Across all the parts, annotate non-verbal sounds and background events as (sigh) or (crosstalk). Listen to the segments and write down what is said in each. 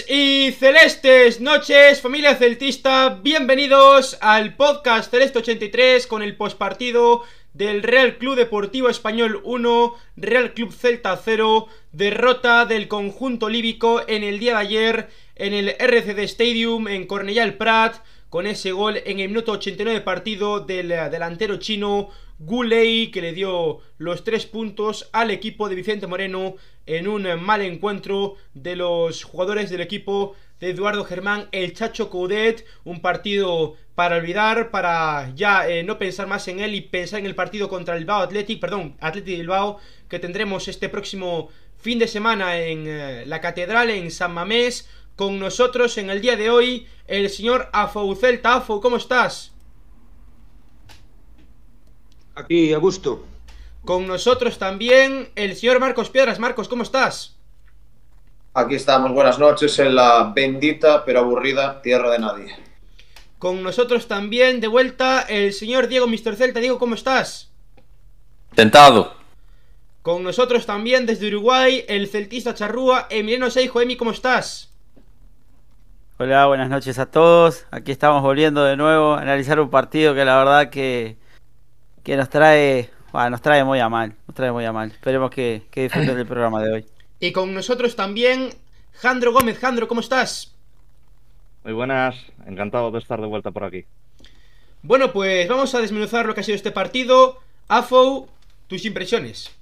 Y celestes noches, familia celtista. Bienvenidos al podcast Celeste 83 con el postpartido del Real Club Deportivo Español 1, Real Club Celta 0, derrota del conjunto líbico en el día de ayer en el RCD Stadium en Cornellà Prat, con ese gol en el minuto 89 de partido del delantero chino Gulei, que le dio los tres puntos al equipo de Vicente Moreno en un mal encuentro de los jugadores del equipo de Eduardo Germán, el Chacho Coudet, un partido para olvidar, para ya eh, no pensar más en él y pensar en el partido contra el Bilbao Athletic, perdón, Athletic Bilbao, que tendremos este próximo fin de semana en eh, la Catedral, en San Mamés, con nosotros en el día de hoy, el señor Afou Celta. Afou, ¿cómo estás? Aquí, a gusto. Con nosotros también el señor Marcos Piedras. Marcos, ¿cómo estás? Aquí estamos, buenas noches en la bendita pero aburrida tierra de nadie. Con nosotros también de vuelta el señor Diego Mr. Celta. Diego, ¿cómo estás? Tentado. Con nosotros también desde Uruguay el celtista charrúa Emiliano Seijo. Emi, ¿cómo estás? Hola, buenas noches a todos. Aquí estamos volviendo de nuevo a analizar un partido que la verdad que, que nos trae bueno, nos trae muy a mal, nos trae muy a mal. Esperemos que, que disfruten del programa de hoy. Y con nosotros también Jandro Gómez. Jandro, ¿cómo estás? Muy buenas, encantado de estar de vuelta por aquí. Bueno, pues vamos a desmenuzar lo que ha sido este partido. Afo, tus impresiones.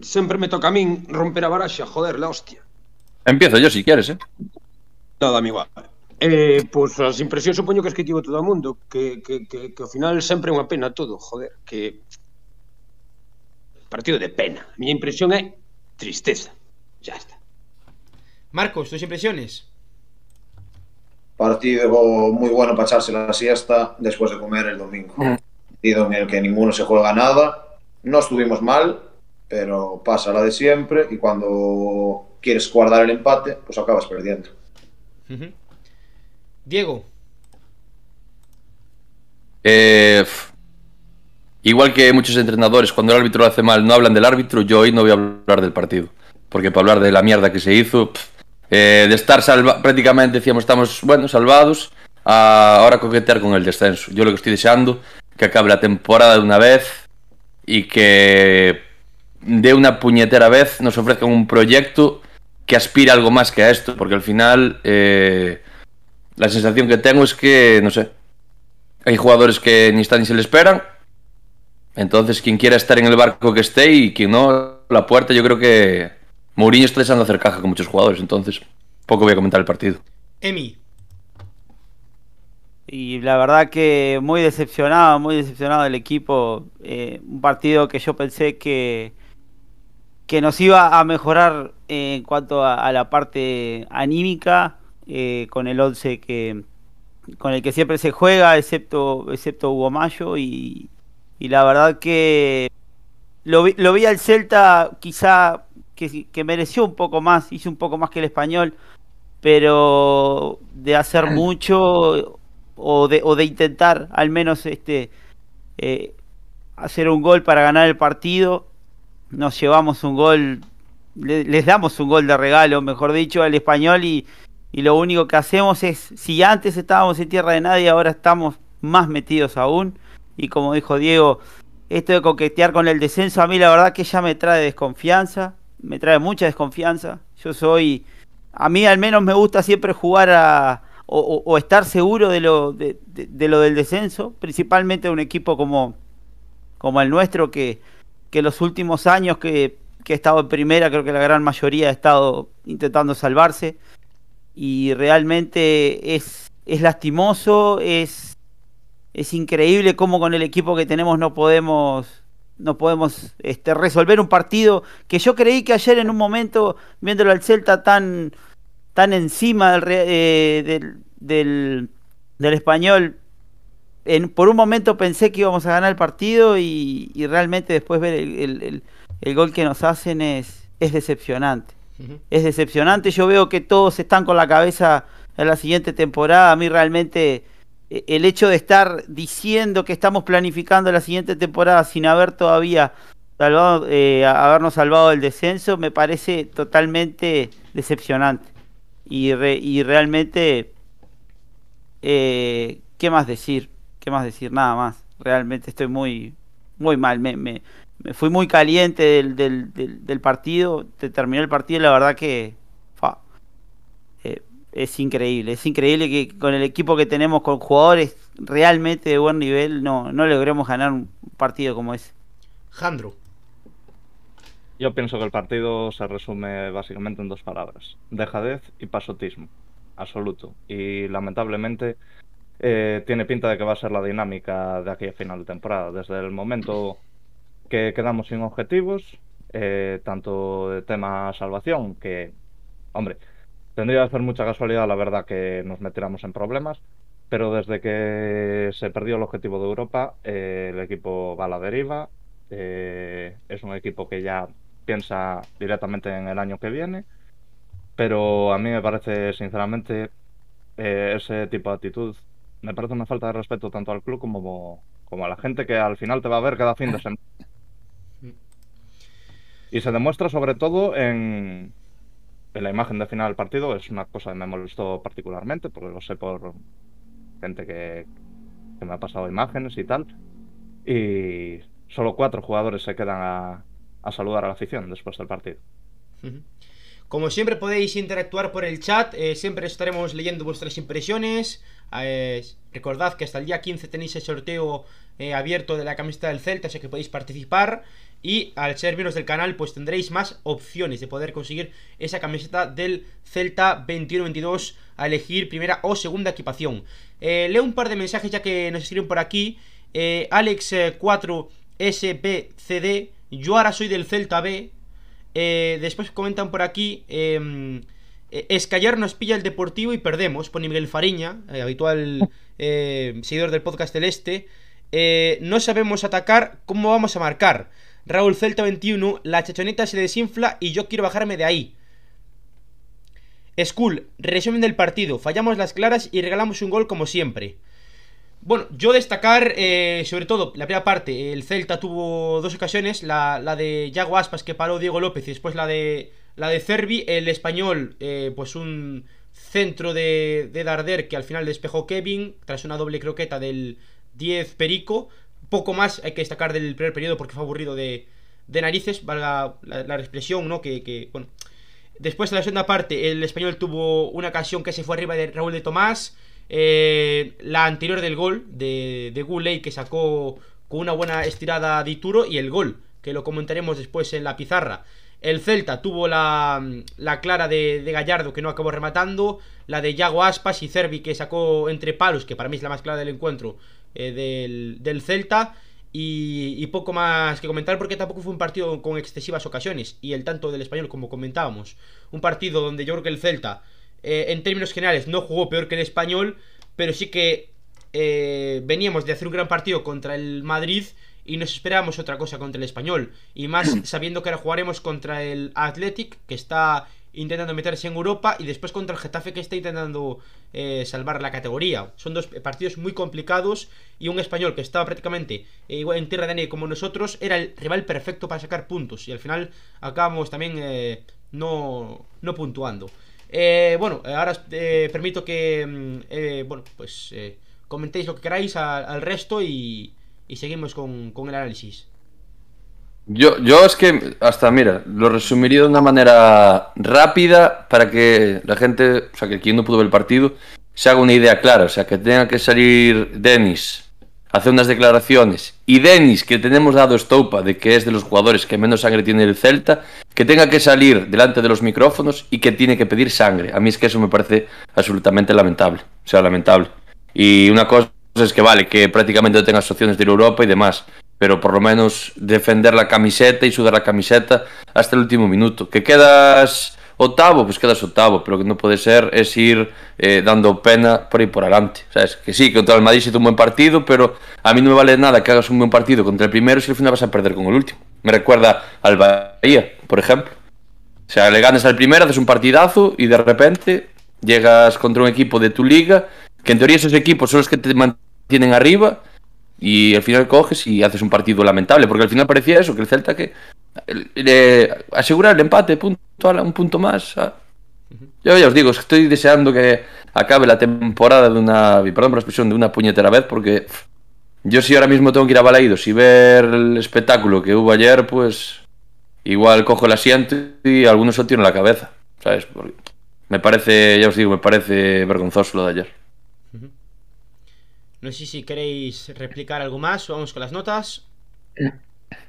Siempre me toca a mí romper a baraxa, joder, la hostia. Empiezo yo si quieres, eh. No, dame igual. Eh, pois as impresións supoño que es que tivo todo o mundo que, que, que, que ao final sempre é unha pena todo, joder que partido de pena a miña impresión é tristeza ya está Marcos, tus impresiones Partido muy bueno para echarse la siesta después de comer el domingo. Partido en el que ninguno se juega nada. No estuvimos mal, pero pasa la de siempre y cuando quieres guardar el empate, pues acabas perdiendo. Uh -huh. Diego. Eh, igual que muchos entrenadores, cuando el árbitro lo hace mal, no hablan del árbitro, yo hoy no voy a hablar del partido. Porque para hablar de la mierda que se hizo, eh, de estar salva prácticamente, decíamos, estamos, bueno, salvados, a ahora coquetear con el descenso. Yo lo que estoy deseando, que acabe la temporada de una vez y que de una puñetera vez nos ofrezcan un proyecto que aspire a algo más que a esto, porque al final... Eh, la sensación que tengo es que, no sé, hay jugadores que ni están ni se le esperan. Entonces, quien quiera estar en el barco que esté y quien no, la puerta, yo creo que Mourinho está deseando hacer caja con muchos jugadores. Entonces, poco voy a comentar el partido. Emi. Y la verdad que muy decepcionado, muy decepcionado del equipo. Eh, un partido que yo pensé que, que nos iba a mejorar en cuanto a, a la parte anímica eh, con el 11 que con el que siempre se juega, excepto, excepto Hugo Mayo, y, y la verdad que lo vi, lo vi al Celta quizá que, que, mereció un poco más, hizo un poco más que el español, pero de hacer (clears throat) mucho o de, o de intentar al menos este eh, hacer un gol para ganar el partido, nos llevamos un gol, le, les damos un gol de regalo, mejor dicho, al español y, y lo único que hacemos es, si antes estábamos en tierra de nadie, ahora estamos más metidos aún. Y como dijo Diego, esto de coquetear con el descenso a mí la verdad que ya me trae desconfianza, me trae mucha desconfianza. Yo soy, a mí al menos me gusta siempre jugar a, o, estar seguro de lo, de, lo del descenso, principalmente de un equipo como, como el nuestro, que, que los últimos años que, que he estado en primera, creo que la gran mayoría ha estado intentando salvarse y realmente es, es lastimoso, es, es increíble cómo con el equipo que tenemos no podemos no podemos este, resolver un partido que yo creí que ayer en un momento, viéndolo al Celta tan, tan encima del, eh, del, del, español, en, por un momento pensé que íbamos a ganar el partido y, y realmente después ver el, el, el, el, gol que nos hacen es, es decepcionante. Es decepcionante. Yo veo que todos están con la cabeza en la siguiente temporada. A mí realmente el hecho de estar diciendo que estamos planificando la siguiente temporada sin haber todavía salvado, eh, habernos salvado del descenso me parece totalmente decepcionante. Y, y realmente, eh, ¿qué más decir? ¿Qué más decir? Nada más. Realmente estoy muy, muy mal. Me, me, me fui muy caliente del, del, del, partido. Te terminó el partido y la verdad que eh, es increíble. Es increíble que con el equipo que tenemos, con jugadores realmente de buen nivel, no, no logremos ganar un partido como ese. Jandro. Yo pienso que el partido se resume básicamente en dos palabras: dejadez y pasotismo. Absoluto. Y lamentablemente eh, tiene pinta de que va a ser la dinámica de aquella final de temporada. Desde el momento que quedamos sin objetivos, eh, tanto de tema salvación, que, hombre, tendría que hacer mucha casualidad, la verdad, que nos metiéramos en problemas, pero desde que se perdió el objetivo de Europa, eh, el equipo va a la deriva. es un equipo que ya piensa directamente en el año que viene, pero a mí me parece, sinceramente, eh, ese tipo de actitud me parece una falta de respeto tanto al club como, como a la gente que al final te va a ver cada fin de (laughs) semana. Y se demuestra sobre todo en, en la imagen de final del partido, es una cosa que me molestó particularmente, porque lo sé por gente que, me ha pasado imágenes y tal. Y solo cuatro jugadores se quedan a, a saludar a la afición después del partido. Como siempre podéis interactuar por el chat, eh, siempre estaremos leyendo vuestras impresiones. Eh, recordad que hasta el día 15 tenéis el sorteo eh, abierto de la camiseta del Celta, así que podéis participar. Y al ser miembros del canal, pues tendréis más opciones de poder conseguir esa camiseta del Celta 21-22 a elegir primera o segunda equipación. leo un par de mensajes ya que nos escriben por aquí. Alex4SBCD yo ahora soy del Celta B. Eh, después comentan por aquí. Eh, Escallar nos pilla el Deportivo y perdemos. Pone Miguel Fariña, eh, habitual (laughs) seguidor del podcast del Este. no sabemos atacar, ¿cómo vamos a marcar? Raúl Celta 21, la chachoneta se desinfla y yo quiero bajarme de ahí. Skull, resumen del partido. Fallamos las claras y regalamos un gol como siempre. Bueno, yo destacar, eh, sobre todo, la primera parte, el Celta tuvo dos ocasiones, la, de Yago Aspas que paró Diego López y después la de la de Cervi, el español, eh, pues un centro de, de, Darder que al final despejó Kevin tras una doble croqueta del 10 Perico. Poco más hay que destacar del primer periodo porque fue aburrido de, de narices, valga la, la, expresión, ¿no? Que, bueno. Después, en la segunda parte, el español tuvo una ocasión que se fue arriba de Raúl de Tomás. Eh, la anterior del gol de, de Guley que sacó con una buena estirada de Ituro y el gol, que lo comentaremos después en la pizarra. El Celta tuvo la, la clara de, de, Gallardo que no acabó rematando, la de Yago Aspas y Cervi que sacó entre palos, que para mí es la más clara del encuentro eh, del, del, Celta. Y, y, poco más que comentar porque tampoco fue un partido con excesivas ocasiones. Y el tanto del español, como comentábamos. Un partido donde yo creo que el Celta eh, en términos generales no jugó peor que el español, pero sí que eh, veníamos de hacer un gran partido contra el Madrid y nos esperábamos otra cosa contra el español. Y más (clears throat) sabiendo que ahora jugaremos contra el Athletic, que está intentando meterse en Europa, y después contra el Getafe, que está intentando eh, salvar la categoría. Son dos partidos muy complicados y un español que estaba prácticamente en tierra de nadie como nosotros, era el rival perfecto para sacar puntos. Y al final acabamos también no, no puntuando. Eh, bueno, ahora eh, permito que, mm, eh, bueno, pues eh, comentéis lo que queráis al resto y, y seguimos con, con, el análisis. Yo, yo es que, hasta mira, lo resumiría de una manera rápida para que la gente, o sea, que quien no pudo ver el partido, se haga una idea clara. O sea, que tenga que salir Denis hace unas declaraciones y Denis, que tenemos dado estopa de que es de los jugadores que menos sangre tiene el Celta, que tenga que salir delante de los micrófonos y que tiene que pedir sangre. A mí es que eso me parece absolutamente lamentable. O sea, lamentable. Y una cosa es que vale, que prácticamente no tengas opciones de ir a Europa y demás, pero por lo menos defender la camiseta y sudar la camiseta hasta el último minuto. Que quedas octavo, pues quedas octavo, pero lo que no puede ser es ir eh, dando pena por ahí por adelante. ¿sabes? Que sí, contra el Madrid hizo un buen partido, pero a mí no me vale nada que hagas un buen partido contra el primero si al final vas a perder con el último. Me recuerda al Bahía, por ejemplo. O sea, le ganas al primero, haces un partidazo y de repente llegas contra un equipo de tu liga, que en teoría esos equipos son los que te mantienen arriba, Y al final coges y haces un partido lamentable, porque al final parecía eso, que el Celta que eh, asegurar el empate, punto, un punto más. Yo ya os digo, estoy deseando que acabe la temporada de una, perdón por la expresión, de una puñetera vez, porque yo si ahora mismo tengo que ir a Balaídos y ver el espectáculo que hubo ayer, pues igual cojo el asiento y algunos se tiro en la cabeza, ¿sabes? Porque me parece, ya os digo, me parece vergonzoso lo de ayer. No sé si queréis replicar algo más o vamos con las notas.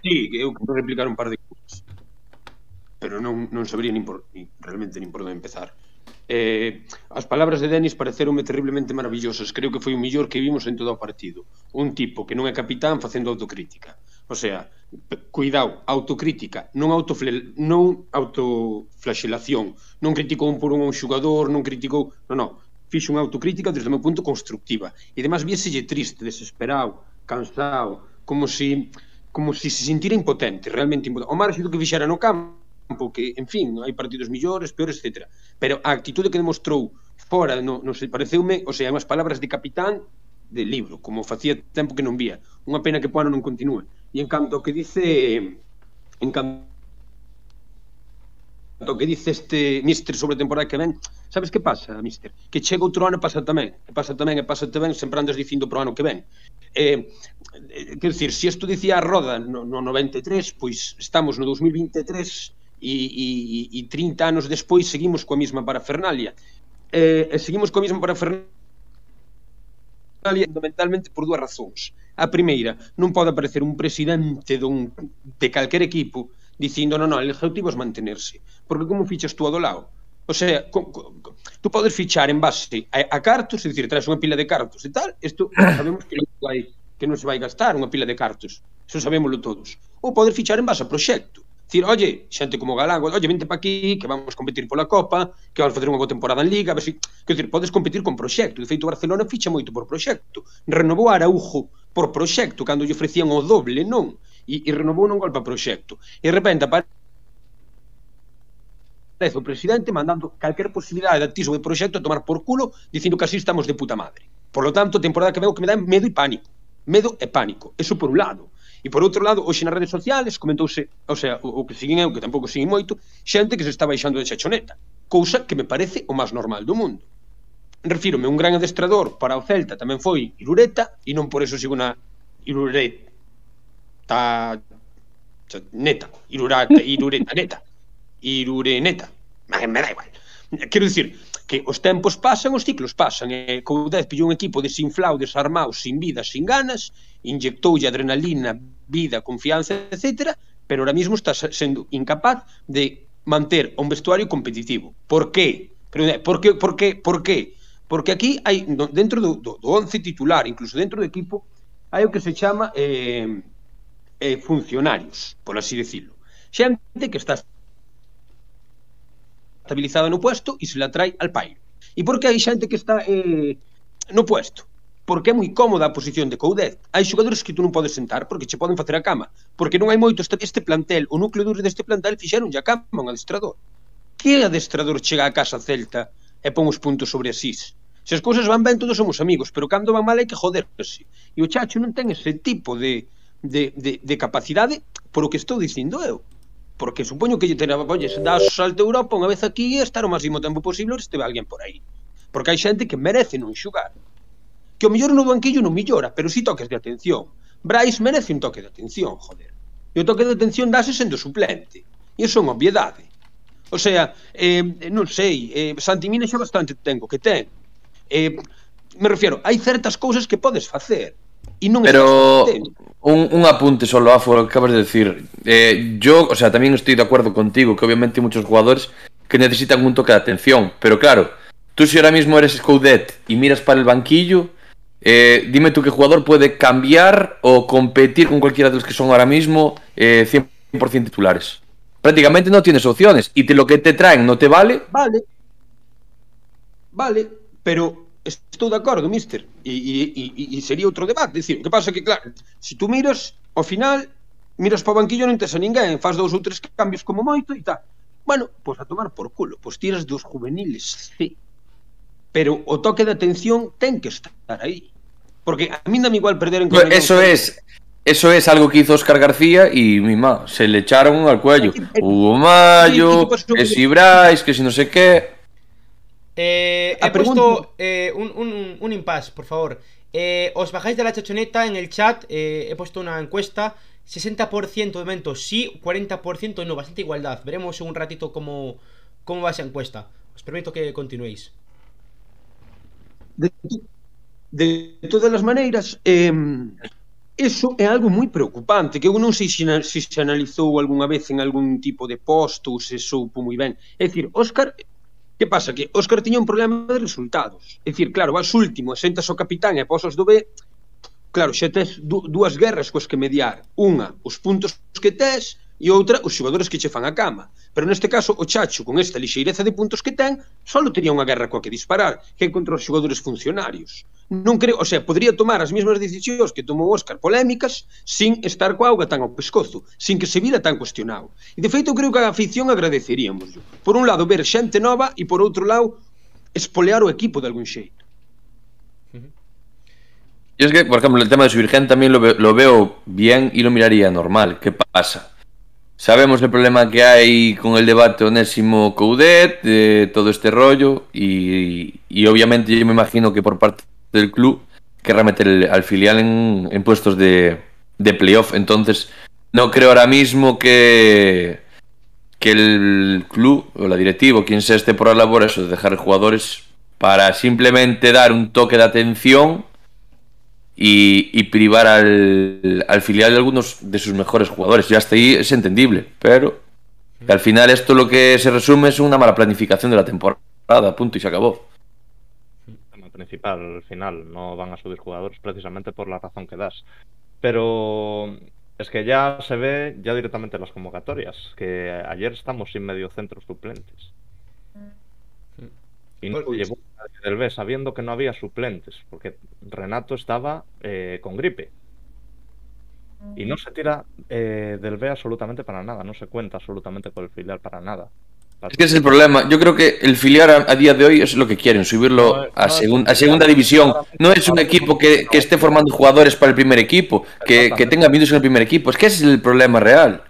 Sí, que eu quero replicar un par de cousas. Pero non, non sabría nin por, nin, realmente nin por onde empezar. Eh, as palabras de Denis pareceronme terriblemente maravillosas. Creo que foi o millor que vimos en todo o partido. Un tipo que non é capitán facendo autocrítica. O sea, cuidado, autocrítica, non autofle, non autoflaxelación. Non criticou un por un a un xugador, non criticou, non, non, fixo unha autocrítica desde o meu punto constructiva. E además vieselle triste, desesperado, cansado, como se si como se se sentira impotente, realmente impotente. O marxe do que fixera no campo, que, en fin, hai partidos millores, peores, etc. Pero a actitude que demostrou fora, no, no se pareceume, o sea, unhas palabras de capitán de libro, como facía tempo que non vía. Unha pena que Poano non continúe. E en canto que dice en canto que dice este mister sobre a temporada que ven, sabes que pasa, mister? Que chega outro ano e pasa tamén, e pasa tamén, e pasa tamén, sempre andas dicindo pro ano que ven. Eh, eh quer dicir, se isto dicía a Roda no, no 93, pois estamos no 2023 e, e, e 30 anos despois seguimos coa mesma parafernalia. Eh, e seguimos coa mesma parafernalia fundamentalmente por dúas razóns. A primeira, non pode aparecer un presidente dun, de calquer equipo dicindo, non, non, o objetivo é mantenerse. Porque como fichas tú a do lado? O sea, co, co, tú podes fichar en base a, a cartos, é dicir, traes unha pila de cartos e tal, isto (coughs) sabemos que non, vai, que non se vai gastar unha pila de cartos, iso sabémoslo todos. Ou podes fichar en base a proxecto, Dicir, oye, xente como Galango, oye, vente pa aquí, que vamos competir pola Copa, que vamos facer unha boa temporada en Liga, a ver si... Que dicir, podes competir con proxecto. De feito, o Barcelona ficha moito por proxecto. Renovou a Araujo por proxecto, cando lle ofrecían o doble, non? E, e renovou non gol para proxecto. E de repente aparece vez o presidente mandando calquer posibilidade de activismo de proxecto a tomar por culo dicindo que así estamos de puta madre. Por lo tanto, temporada que veo que me dá medo e pánico. Medo e pánico. Eso por un lado. E por outro lado, hoxe nas redes sociales comentouse, o sea, o, o que siguen eu, que tampouco siguen moito, xente que se está baixando de xachoneta, cousa que me parece o máis normal do mundo. Refírome, un gran adestrador para o Celta tamén foi Irureta e non por eso sigo na Irureta ta, neta, Irureta, Irureta neta. Irureneta. Me da igual. Quero dicir que os tempos pasan, os ciclos pasan. E Coudez pillou un equipo desinflado, desarmado, sin vida, sin ganas, inyectoulle adrenalina, vida, confianza, etc. Pero ahora mismo está sendo incapaz de manter un vestuario competitivo. Por qué? Eh, por qué? Por qué? Por qué? Porque aquí hai dentro do, do, do once titular, incluso dentro do equipo, hai o que se chama eh, eh, funcionarios, por así decirlo. Xente que está estabilizada no puesto e se la trae al pairo. E por que hai xente que está eh, no puesto? Porque é moi cómoda a posición de Coudet. Hai xogadores que tú non podes sentar porque che poden facer a cama. Porque non hai moito este, este plantel, o núcleo duro deste plantel fixeron a cama a un adestrador. Que adestrador chega a casa celta e pon os puntos sobre asís? Se as cousas van ben, todos somos amigos, pero cando van mal hai que joderse. E o Chacho non ten ese tipo de, de, de, de capacidade por o que estou dicindo eu porque supoño que lle terá, se dá salto a Europa unha vez aquí e estar o máximo tempo posible se esteve alguén por aí. Porque hai xente que merece non xugar. Que o mellor no banquillo non millora, pero si toques de atención. Brais merece un toque de atención, joder. E o toque de atención dase sendo suplente. E iso é unha obviedade. O sea, eh, non sei, eh, Santimina xa bastante tengo que ten. Eh, me refiero, hai certas cousas que podes facer. E non Pero un, un apunte solo a lo que acabas de decir. Eh, yo, o sea, también estoy de acuerdo contigo que obviamente hay muchos jugadores que necesitan un toque de atención. Pero claro, tú si ahora mismo eres Scoudet y miras para el banquillo, eh, dime tú qué jugador puede cambiar o competir con cualquiera de los que son ahora mismo eh, 100% titulares. Prácticamente no tienes opciones y te, lo que te traen no te vale. Vale. Vale, pero estou de acordo, mister. E, e, e, e sería outro debate. Dicir, o que pasa é que, claro, se tu tú miras, ao final, miras para o banquillo non tes a ninguén, faz dous ou tres cambios como moito e tal. Bueno, pois a tomar por culo, pois tiras dos juveniles C. Pero o toque de atención ten que estar aí. Porque a mí dame igual perder en Pero Eso es, Eso es algo que hizo Oscar García y mi ma, se le echaron al cuello. Hugo Mayo, que si Brais, que si no sé qué. Eh, he Ah, pregunta. puesto eh, un, un, un impasse, por favor. Eh, os bajáis de la chachoneta en el chat. he puesto una encuesta. 60% de momento sí, 40% no. Bastante igualdad. Veremos en un ratito cómo, cómo va esa encuesta. Os permito que continuéis. De, de todas as maneiras, eh, eso é algo moi preocupante, que eu non sei se, se se analizou algunha vez en algún tipo de post ou se soupo moi ben. É dicir, Óscar, Que pasa? Que Óscar tiña un problema de resultados. É dicir, claro, vas último, sentas o capitán e posas do B, claro, xa tes dúas guerras coas que mediar. Unha, os puntos que tes, e outra os xogadores que che fan a cama. Pero neste caso o Chacho, con esta lixeireza de puntos que ten, só tería unha guerra coa que disparar, que é contra os xogadores funcionarios. Non creo, o sea, podría tomar as mesmas decisións que tomou Óscar polémicas sin estar coa auga tan ao pescozo, sin que se vira tan cuestionado. E de feito creo que a afición agradeceríamos. Por un lado ver xente nova e por outro lado espolear o equipo de algún xeito. Y es que, por ejemplo, el tema de Subirgen también lo, ve, lo veo bien y lo miraría normal. ¿Qué pasa? Sabemos el problema que hay con el debate Onésimo Coudet, de todo este rollo, y, y obviamente yo me imagino que por parte del club querrá meter el- al filial en, en puestos de, de playoff. Entonces, no creo ahora mismo que, que el club o la directiva, quien sea esté por la labor, de dejar jugadores para simplemente dar un toque de atención y, y privar al, al filial de algunos de sus mejores jugadores. Y hasta ahí es entendible, pero al final esto lo que se resume es una mala planificación de la temporada, punto, y se acabó. tema principal al final. No van a subir jugadores precisamente por la razón que das. Pero es que ya se ve ya directamente en las convocatorias, que ayer estamos sin medio centro suplentes. Y no Por- llevó del B sabiendo que no había suplentes, porque Renato estaba eh, con gripe. Y no se tira eh, del B absolutamente para nada, no se cuenta absolutamente con el filial para nada. Es que ese es el problema. Yo creo que el filial a, a día de hoy es lo que quieren, subirlo No, a, segun- segunda división. no, No es un equipo que, que esté formando jugadores para el primer equipo, que, que tenga minutos en el primer equipo. Es que ese es el problema real.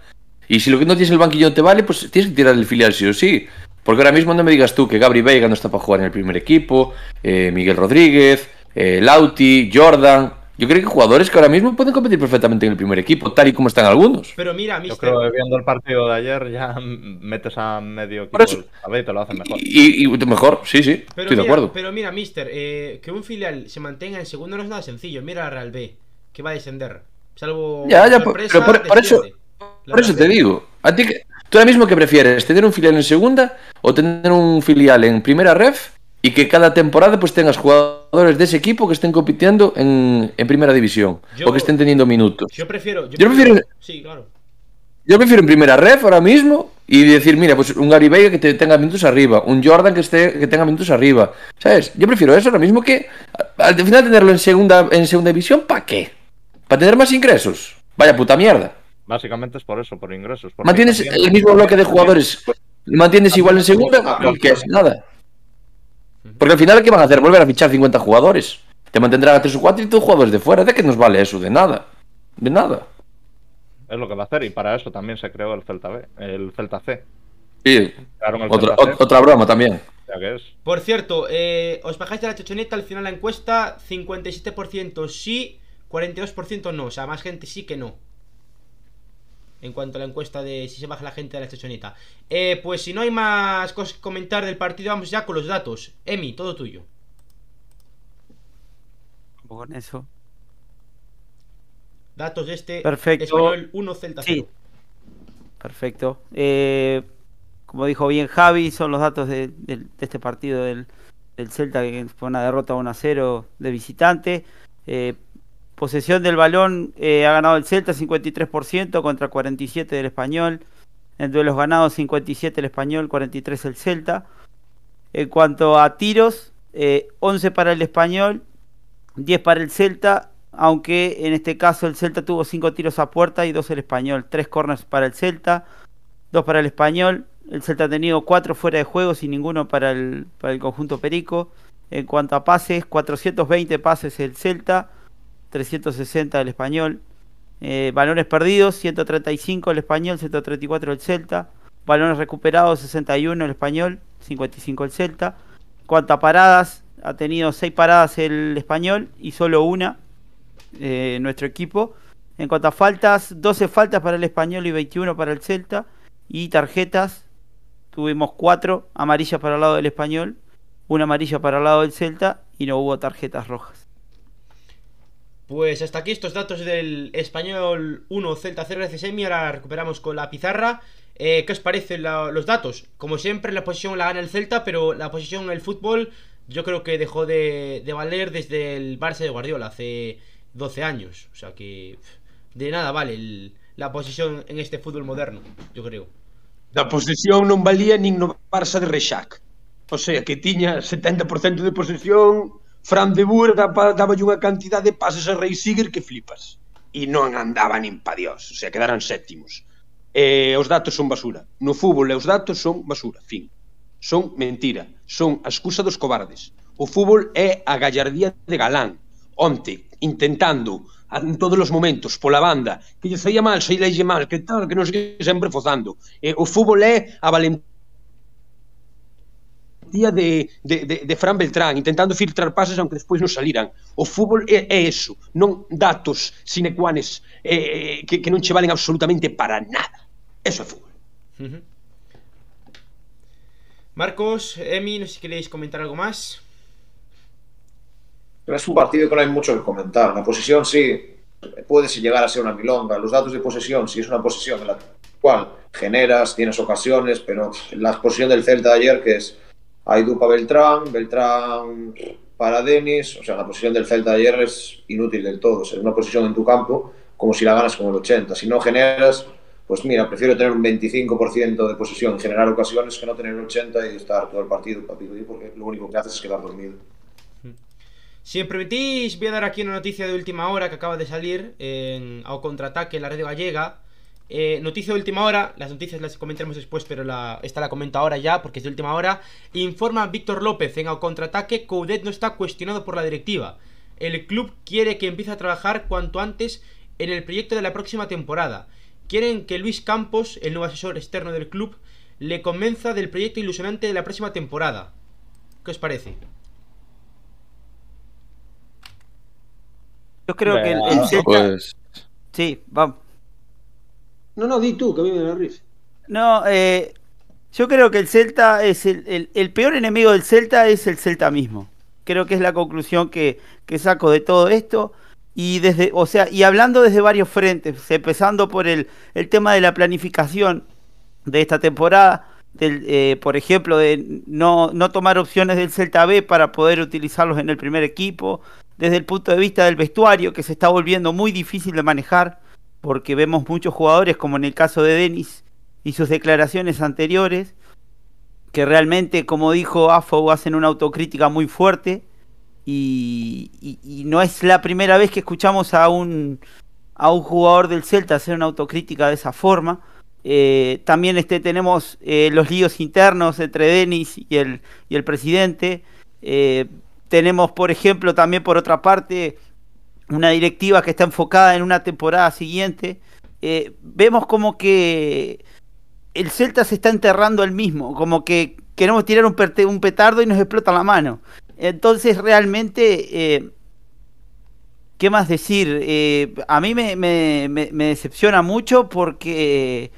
Y si lo que no tienes el banquillo no te vale, pues tienes que tirar el filial sí o sí. Porque ahora mismo no me digas tú que Gabri Veiga no está para jugar en el primer equipo, eh, Miguel Rodríguez, eh, Lauti, Jordan. Yo creo que jugadores que ahora mismo pueden competir perfectamente en el primer equipo, tal y como están algunos. Pero mira, Yo mister. creo que viendo el partido de ayer ya (laughs) metes a medio equipo Por eso- Alavés y te lo hacen mejor. Y, y mejor, sí, sí, Pero estoy de acuerdo. Pero mira, mister, eh, que un filial se mantenga en segundo no es nada sencillo. Mira la Real B, que va a descender. Salvo Ya, ya, sorpresa, pero por- por eso- Por eso te digo, a ti que, tú ahora mismo que prefieres, tener un filial en segunda o tener un filial en primera ref y que cada temporada pues tengas jugadores de ese equipo que estén compitiendo en, en primera división Yo- o que estén teniendo minutos. Yo prefiero. Yo prefiero- Sí, claro. Yo prefiero en primera ref ahora mismo y decir, mira, pues un Gary Veiga que te tenga minutos arriba, un Jordan que esté que tenga minutos arriba, ¿sabes? Yo prefiero eso ahora mismo que al final tenerlo en segunda en segunda división, ¿para qué? ¿Para tener más ingresos? Vaya puta mierda. Básicamente es por eso, por ingresos. Mantienes el mismo bloque de jugadores, mantienes igual en segunda, que es nada. Porque al final, ¿qué van a hacer? Volver a fichar 50 jugadores. Te mantendrán a 3 o 4 y todos jugadores de fuera. ¿De qué nos vale eso? De nada. De nada. Es lo que va a hacer y para eso también se creó el Celta B, el Celta C. Sí, el otra, Celta C, ot- otra broma también. es. Por cierto, eh, os bajáis de la chochoneta, al final la encuesta, 57% sí, 42% no. O sea, más gente sí que no. En cuanto a la encuesta de si se baja la gente de la chochoneta. Eh, pues si no hay más cosas que comentar del partido, vamos ya con los datos. Emi, todo tuyo. Con eso. Datos de este Perfecto. español 1 Celta Sí. 0. Perfecto. Eh, como dijo bien Javi, son los datos de, este partido del, del Celta, que fue una derrota 1 a 0 de visitante. Eh, posesión del balón eh, ha ganado el Celta 53% contra 47 del Español. En duelos ganados 57 el Español, 43 el Celta. En cuanto a tiros, eh, 11 para el Español, 10 para el Celta, aunque en este caso el Celta tuvo 5 tiros a puerta y 2 el Español, 3 corners para el Celta, 2 para el Español, el Celta ha tenido 4 fuera de juego y ninguno para el, para el conjunto Perico. En cuanto a pases, 420 pases el Celta, 360 el español. Eh, balones perdidos, 135 el español, 134 el Celta. Balones recuperados, 61 el español, 55 el Celta. Cuanto a paradas, ha tenido 6 paradas el español y solo una eh, nuestro equipo. En cuanto a faltas, 12 faltas para el español y 21 para el Celta. Y tarjetas, tuvimos 4 amarillas para el lado del español, una amarilla para el lado del Celta y no hubo tarjetas rojas. Pues hasta aquí estos datos del español 1 Celta 0 semi. Ahora recuperamos con la pizarra. Eh, ¿Qué os parecen la- los datos? Como siempre, la posición la gana el Celta, pero la posición en el fútbol yo creo que dejó de, valer desde el Barça de Guardiola hace 12 años. O sea que de nada vale la posición en este fútbol moderno, yo creo. Da posesión non valía nin no Barça de Reixac. O sea, que tiña 70% de posesión, Fran de Boer daba unha cantidad de pases a Rey Siger que flipas. E non andaba nin pa dios, o sea, quedaran séptimos. eh, os datos son basura. No fútbol e os datos son basura, fin. Son mentira, son a excusa dos cobardes. O fútbol é a gallardía de Galán. Onte, intentando en todos os momentos pola banda, que lle saía mal, saía mal, que tal, que non sei que sempre fozando. eh, o fútbol é a valentía de, de, de, de Fran Beltrán, intentando filtrar pases aunque despois non saliran. O fútbol é, é eso, non datos sine quanes eh, que, que non che valen absolutamente para nada. Eso é fútbol. Marcos, Emi, no sé si queréis comentar algo más. Pero es un partido que no hay mucho que comentar. La posesión sí puede llegar a ser una milonga. Los datos de posesión sí es una posesión en la cual generas, tienes ocasiones, pero la posesión del Celta de ayer que es Aidú para Beltrán, Beltrán para Denis, o sea, la posición del Celta de ayer es inútil del todo. O sea, es una posición en tu campo como si la ganas con el 80. Si no generas, pues mira, prefiero tener un 25% de posesión, generar ocasiones, que no tener el 80 y estar todo el partido porque lo único que haces es quedar dormido. Si me permitís, voy a dar aquí una noticia de última hora que acaba de salir en, a contraataque en la red gallega. Eh, noticia de última hora, las noticias las comentaremos después, pero la, esta la comento ahora ya porque es de última hora. Informa Víctor López en contraataque, Coudet no está cuestionado por la directiva. El club quiere que empiece a trabajar cuanto antes en el proyecto de la próxima temporada. Quieren que Luis Campos, el nuevo asesor externo del club, le convenza del proyecto ilusionante de la próxima temporada. ¿Qué os parece? Yo creo que el, el Celta... Pues Sí, vamos. No, no, di tú, que a mí me da risa. No, eh, yo creo que el Celta es el, el- el peor enemigo del Celta es el Celta mismo. Creo que es la conclusión que, que saco de todo esto. Y desde, o sea, y hablando desde varios frentes, empezando por el, el tema de la planificación de esta temporada, del, eh, por ejemplo, de no, no tomar opciones del Celta B para poder utilizarlos en el primer equipo, desde el punto de vista del vestuario, que se está volviendo muy difícil de manejar, porque vemos muchos jugadores, como en el caso de Denis y sus declaraciones anteriores, que realmente, como dijo Afo, hacen una autocrítica muy fuerte. Y, y- no es la primera vez que escuchamos a un, a un jugador del Celta hacer una autocrítica de esa forma. Eh, también este, tenemos eh, los líos internos entre Denis y el, y el presidente. Eh, tenemos, por ejemplo, también por otra parte, una directiva que está enfocada en una temporada siguiente. Eh, vemos como que el Celta se está enterrando el mismo, como que queremos tirar un, petardo y nos explota la mano. Entonces realmente, eh, ¿qué más decir? Eh, a mí me- me decepciona mucho porque,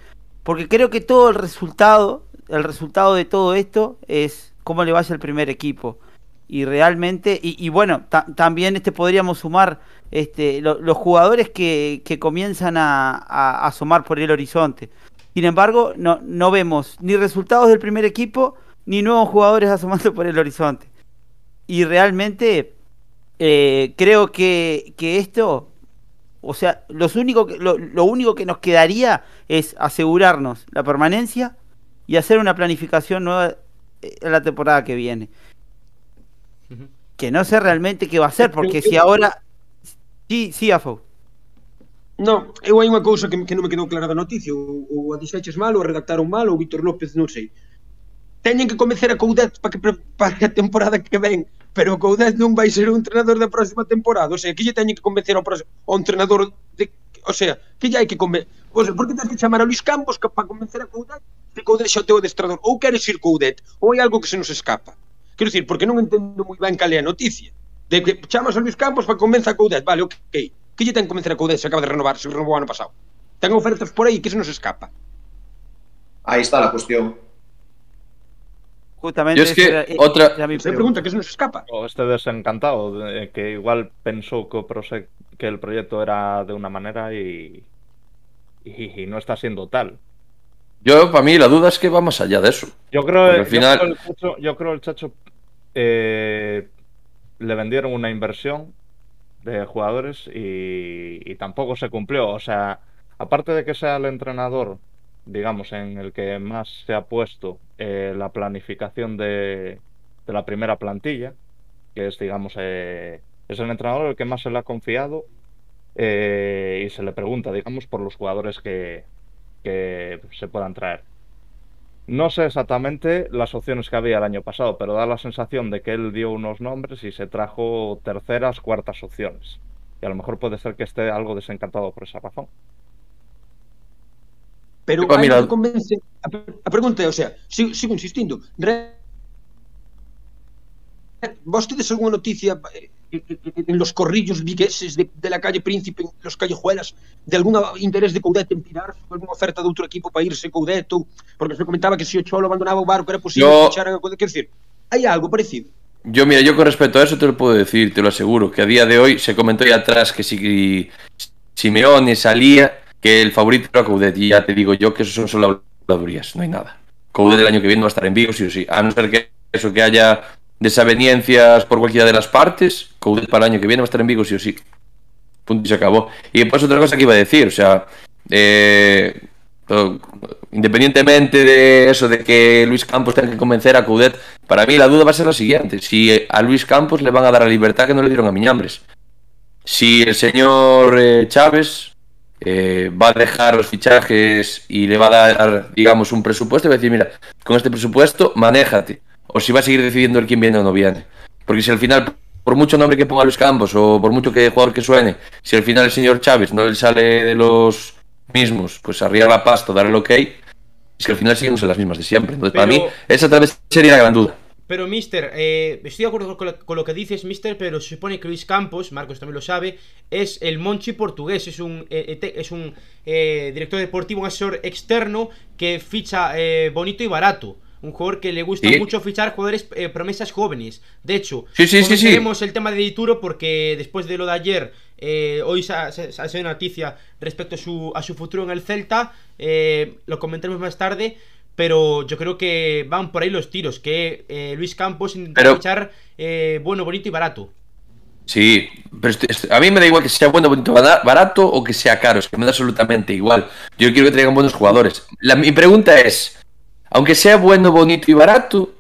porque creo que todo el resultado, el resultado de todo esto es cómo le vaya al primer equipo. Y realmente, y, bueno, ta- también este podríamos sumar este, lo- los jugadores que, que comienzan a, a- asomar por el horizonte. Sin embargo, no, no vemos ni resultados del primer equipo, ni nuevos jugadores (laughs) asomando por el horizonte. Y realmente eh, creo que, que esto, o sea, los único lo, lo único que nos quedaría es asegurarnos la permanencia y hacer una planificación nueva eh, en la temporada que viene. que no sé realmente qué va a ser, porque se ahora... Sí, sí, Afo. Non, eu hai unha cousa que, que non me quedou clara da noticia, ou, ou a dixeches mal, ou a redactaron mal, ou Víctor López, non sei. Teñen que convencer a Coudet para que, para a temporada que ven, pero o Coudet non vai ser o entrenador da próxima temporada, o sea, que lle teñen que convencer ao, próximo, ao entrenador de, o sea, que lle hai que convencer, o sea, por que tens que chamar a Luis Campos para convencer a Coudet se Coudet xa o teu adestrador, ou queres ir Coudet, ou hai algo que se nos escapa. Quero dicir, porque non entendo moi ben cal é a noticia. De que chamas a Luis Campos para convencer a Coudet. Vale, ok. Que lle ten que convencer a Coudet se acaba de renovar, se renovou ano pasado? Ten ofertas por aí que se nos escapa. Ahí está la cuestión. Justamente Yo es que era- otra- era mi Se pregunta. que se nos escapa. O este desencantado, de- que igual pensó que, o proxe- que el proyecto era de una manera y, y, y no está siendo tal. Yo, para mí, la duda es que va más allá de eso. Yo creo, al yo final- creo el Chacho, yo creo el Chacho eh, le vendieron una inversión de jugadores y, y tampoco se cumplió. O sea, aparte de que sea el entrenador, digamos, en el que más se ha puesto eh, la planificación de, de la primera plantilla, que es, digamos, eh, es el entrenador el que más se le ha confiado eh, y se le pregunta, digamos, por los jugadores que, que se puedan traer. No sé exactamente las opciones que había el año pasado, pero da la sensación de que él dio unos nombres y se trajo terceras, cuartas opciones. Y a lo mejor puede ser que esté algo desencantado por esa razón. Pero hai mira- que convence... A, a pregunta o sea, sigo, sigo insistindo. Re... Vos tedes alguna noticia eh, en los corrillos vigueses de, de la calle Príncipe, en los callejuelas, de algún interés de Coudet en pirarse, alguna oferta de outro equipo para irse Coudet, ou, porque se comentaba que se o Cholo abandonaba o barco era posible Yo- que a Coudet. Quer decir, hai algo parecido. Yo, mira, yo con respecto a eso te lo puedo decir, te lo aseguro, que a día de hoy se comentó ya atrás que si Simeone salía, que el favorito era Coudet, y ya te digo yo que eso son solo habladurías, no hay nada. Coudet el año que viene va a estar en Vigo, sí o sí, a no ser que eso que haya desavenencias por cualquiera de las partes, Coudet para el año que viene va a estar en Vigo, sí o sí. Punto y se acabó. Y después otra cosa que iba a decir, o sea, eh, independientemente de eso, de que Luis Campos tenga que convencer a Coudet, para mí la duda va a ser la siguiente: si a Luis Campos le van a dar la libertad que no le dieron a Miñambres. Si el señor eh, Chávez eh, va a dejar los fichajes y le va a dar, digamos, un presupuesto, y va a decir, mira, con este presupuesto, manéjate. O si va a seguir decidiendo el quién viene o no viene. Porque si al final, por mucho nombre que ponga Luis Campos o por mucho que jugador que suene, si al final el señor Chávez no le sale de los mismos, pues arriba la pasta, dar el ok, es que al final siguen las mismas de siempre. Entonces, para mí, esa tal vez sería la gran duda. Pero, Mister, eh, estoy de acuerdo con lo, con lo que dices, Mister, pero se supone que Luis Campos, Marcos también lo sabe, es el Monchi portugués, es un, eh, eh, es un eh, director deportivo, un asesor externo que ficha eh, bonito y barato. Un jugador que le gusta Sí. mucho fichar jugadores eh, promesas jóvenes. De hecho, Sí, sí, el tema de Dituro porque después de lo de ayer, eh, hoy se ha, se- ha noticia respecto a su, a su futuro en el Celta. eh, lo comentaremos más tarde. Pero yo creo que van por ahí los tiros. Que Luis Campos intenta Pero- fichar bueno, bonito y barato. Sí, pero este- este- a mí me da igual que sea bueno, bonito, barato o que sea caro, es que me da absolutamente igual. Yo quiero que traigan buenos jugadores. La- mi pregunta es, aunque sea bueno, bonito y barato,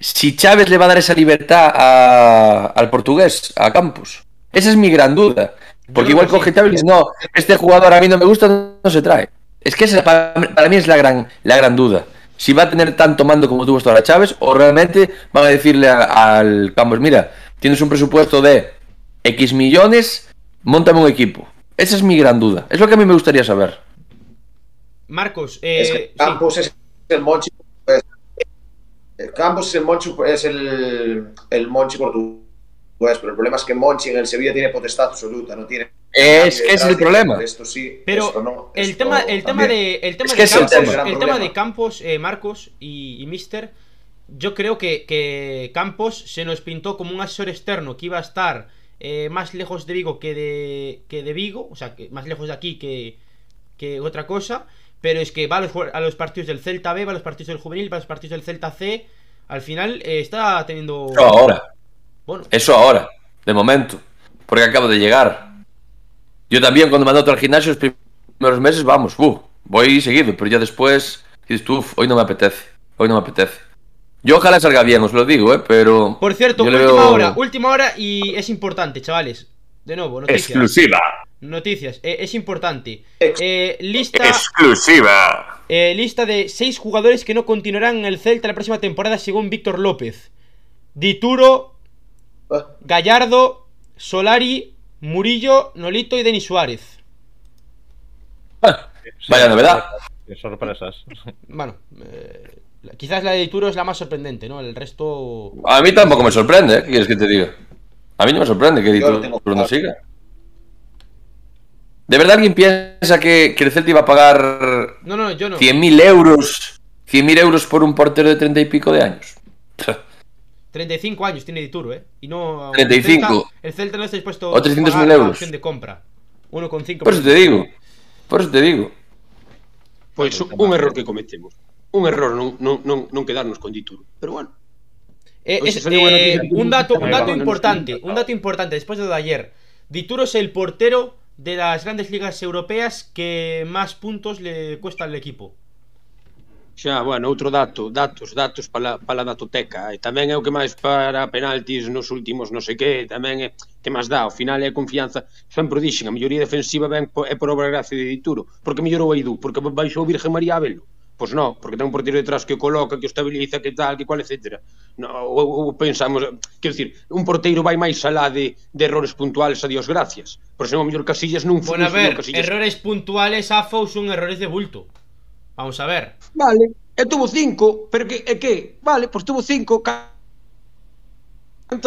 si Chávez le va a dar esa libertad a- al portugués, a Campos. Esa es mi gran duda. Porque igual coge Chávez y dice, no, este jugador a mí no me gusta, no, se trae. Es que esa para, para mí es la gran, la gran duda. Si va a tener tanto mando como tuvo hasta ahora Chávez, o realmente van a decirle a- al Campos, mira, tienes un presupuesto de X millones, montame un equipo. Esa es mi gran duda. Es lo que a mí me gustaría saber. Marcos, eh, es que sí. Campos es el Monchi. pues, eh, Campos es el Monchi, es el, el Monchi portugués, pero el problema es que Monchi en el Sevilla tiene potestad absoluta, no tiene. Es que es el problema. de Esto sí, Pero esto no, el esto tema, el tema de, el tema Es de que es el Campos, tema. El tema de Campos, eh, Marcos y, y Mister, yo creo que, que Campos se nos pintó como un asesor externo que iba a estar eh, más lejos de Vigo que de, que de Vigo, o sea, que más lejos de aquí que, que otra cosa, pero es que va a los, jue- a los partidos del Celta B, va a los partidos del Juvenil, va a los partidos del Celta C, al final eh, está teniendo... Eso ahora. Bueno, Eso ahora. De momento. Porque acabo de llegar. Yo también cuando me anoto al gimnasio los primeros meses, vamos, uh, voy seguido, pero ya después dices tú, "Uf, hoy no me apetece. Hoy no me apetece. Yo ojalá salga bien, os lo digo, eh, pero... por cierto, última veo- hora, última hora y es importante, chavales. De nuevo, noticias. Exclusiva. Noticias, eh, es importante. Ex- Eh, lista, Exclusiva. eh, lista de seis jugadores que no continuarán en el Celta la próxima temporada según Víctor López. Dituro, Eh, Gallardo, Solari, Murillo, Nolito y Denis Suárez. Ah, Vaya novedad. sí, sorpresas. (laughs) Bueno, eh, quizás la de Dituro es la más sorprendente, ¿no? El resto. A mí tampoco me sorprende, ¿eh? ¿Qué quieres que te diga? A mí no me sorprende que Yo tengo no siga. ¿De verdad alguien piensa que, que el Celta iba a pagar No, no, yo no. 100.000 euros 100.000 euros por un portero de 30 y pico de años? (laughs) 35 años tiene Dituro, ¿eh? Y no. 35. El Celta, el Celta no está dispuesto O 300.000 a pagar la euros. opción de compra. 1,5. Por eso te digo. Por eso te digo. Pois un error que cometemos. Un error non, non, non, non quedarnos con Dituro. Pero bueno, Eh, es, eh, un dato, un dato importante, un dato importante después de, lo de ayer. Dituro es el portero de las grandes ligas europeas que más puntos le cuesta al equipo. Xa, bueno, outro dato, datos, datos para, para a datoteca. E tamén é o que máis para penaltis nos últimos non sei que, tamén é que máis dá, ao final é a confianza. Sempre dixen, a melloría defensiva ben é por obra gracia de Dituro, porque mellorou a Idú, porque baixou Virgen María Abelo. Pois non, porque ten un portero detrás que o coloca, que o estabiliza, que tal, que cual, etc. No, ou, ou pensamos, quero dicir, un porteiro vai máis alá de, de errores puntuales a Dios gracias. Por senón, o mellor Casillas non foi... Bueno, a ver, Casillas... errores puntuales a Fou son errores de bulto. Vamos a ver. Vale, e tuvo cinco, pero que, e que? Vale, pois tuvo cinco, canta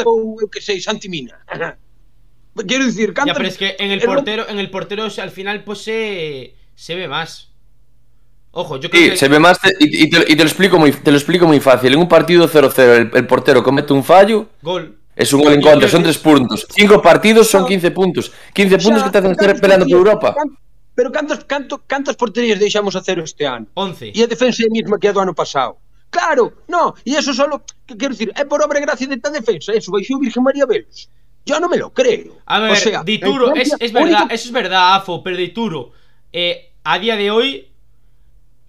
ou eu que sei, Santi Mina. Quero dicir, canta... Ya, pero es que en el portero, en el portero o sea, al final pues se, se ve más. Ojo, yo creo Sí, que se ve más te- y, y te, y te lo explico muy, te lo explico muy fácil. En un partido 0-0 el, el portero comete un fallo, gol. es un gol en contra, son que- tres puntos. Cinco partidos son 15 puntos. 15 puntos que te hacen estar peleando por Europa. Pero cantos, canto, cantas porterías deixamos a cero este ano? 11. E a defensa é a mesma que a do ano pasado. Claro, no, e eso solo, que quero dicir, é por obra e gracia desta defensa, eso, baixou Virgen María Velos. Yo no me lo creo. A ver, o sea, Dituro, es, es verdad, único- eso es verdad, Afo, pero Dituro, eh, a día de hoy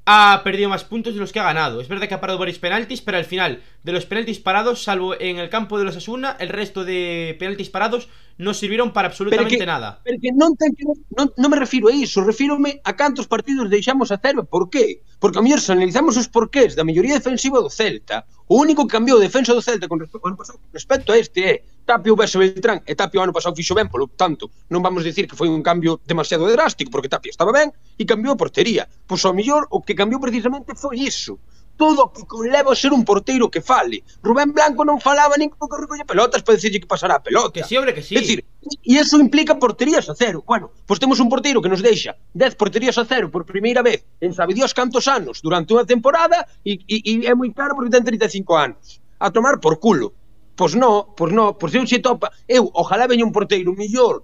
ha perdido más puntos de los que ha ganado. Es verdad que ha parado varios penaltis, pero al final, de los penaltis parados, salvo en el campo de los Asuna, el resto de penaltis parados no sirvieron para absolutamente que- nada. Pero que non ten que non, non me refiro a iso, refírome a cantos partidos deixamos a cero por qué? Porque a mellor se analizamos os porqués da melloría defensiva do Celta, o único que cambiou a defensa do Celta con respecto, respecto a este é Tapia o Beltrán e Tapia o ano pasado fixo ben, polo tanto, non vamos dicir que foi un cambio demasiado drástico, porque Tapia estaba ben e cambiou a portería. Pois ao mellor, o que cambiou precisamente foi iso. Todo o que leva a ser un porteiro que fale. Rubén Blanco non falaba nin co que recolle pelotas para decirlle que pasará a pelota. Que sí, hombre, que sí. É dicir, e iso implica porterías a cero. Bueno, pois temos un porteiro que nos deixa 10 porterías a cero por primeira vez en sabe Dios cantos anos durante unha temporada e, e, e é moi caro porque ten 35 anos. A tomar por culo Pois non, pois non, pois eu se topa, eu, ojalá veña un porteiro millor,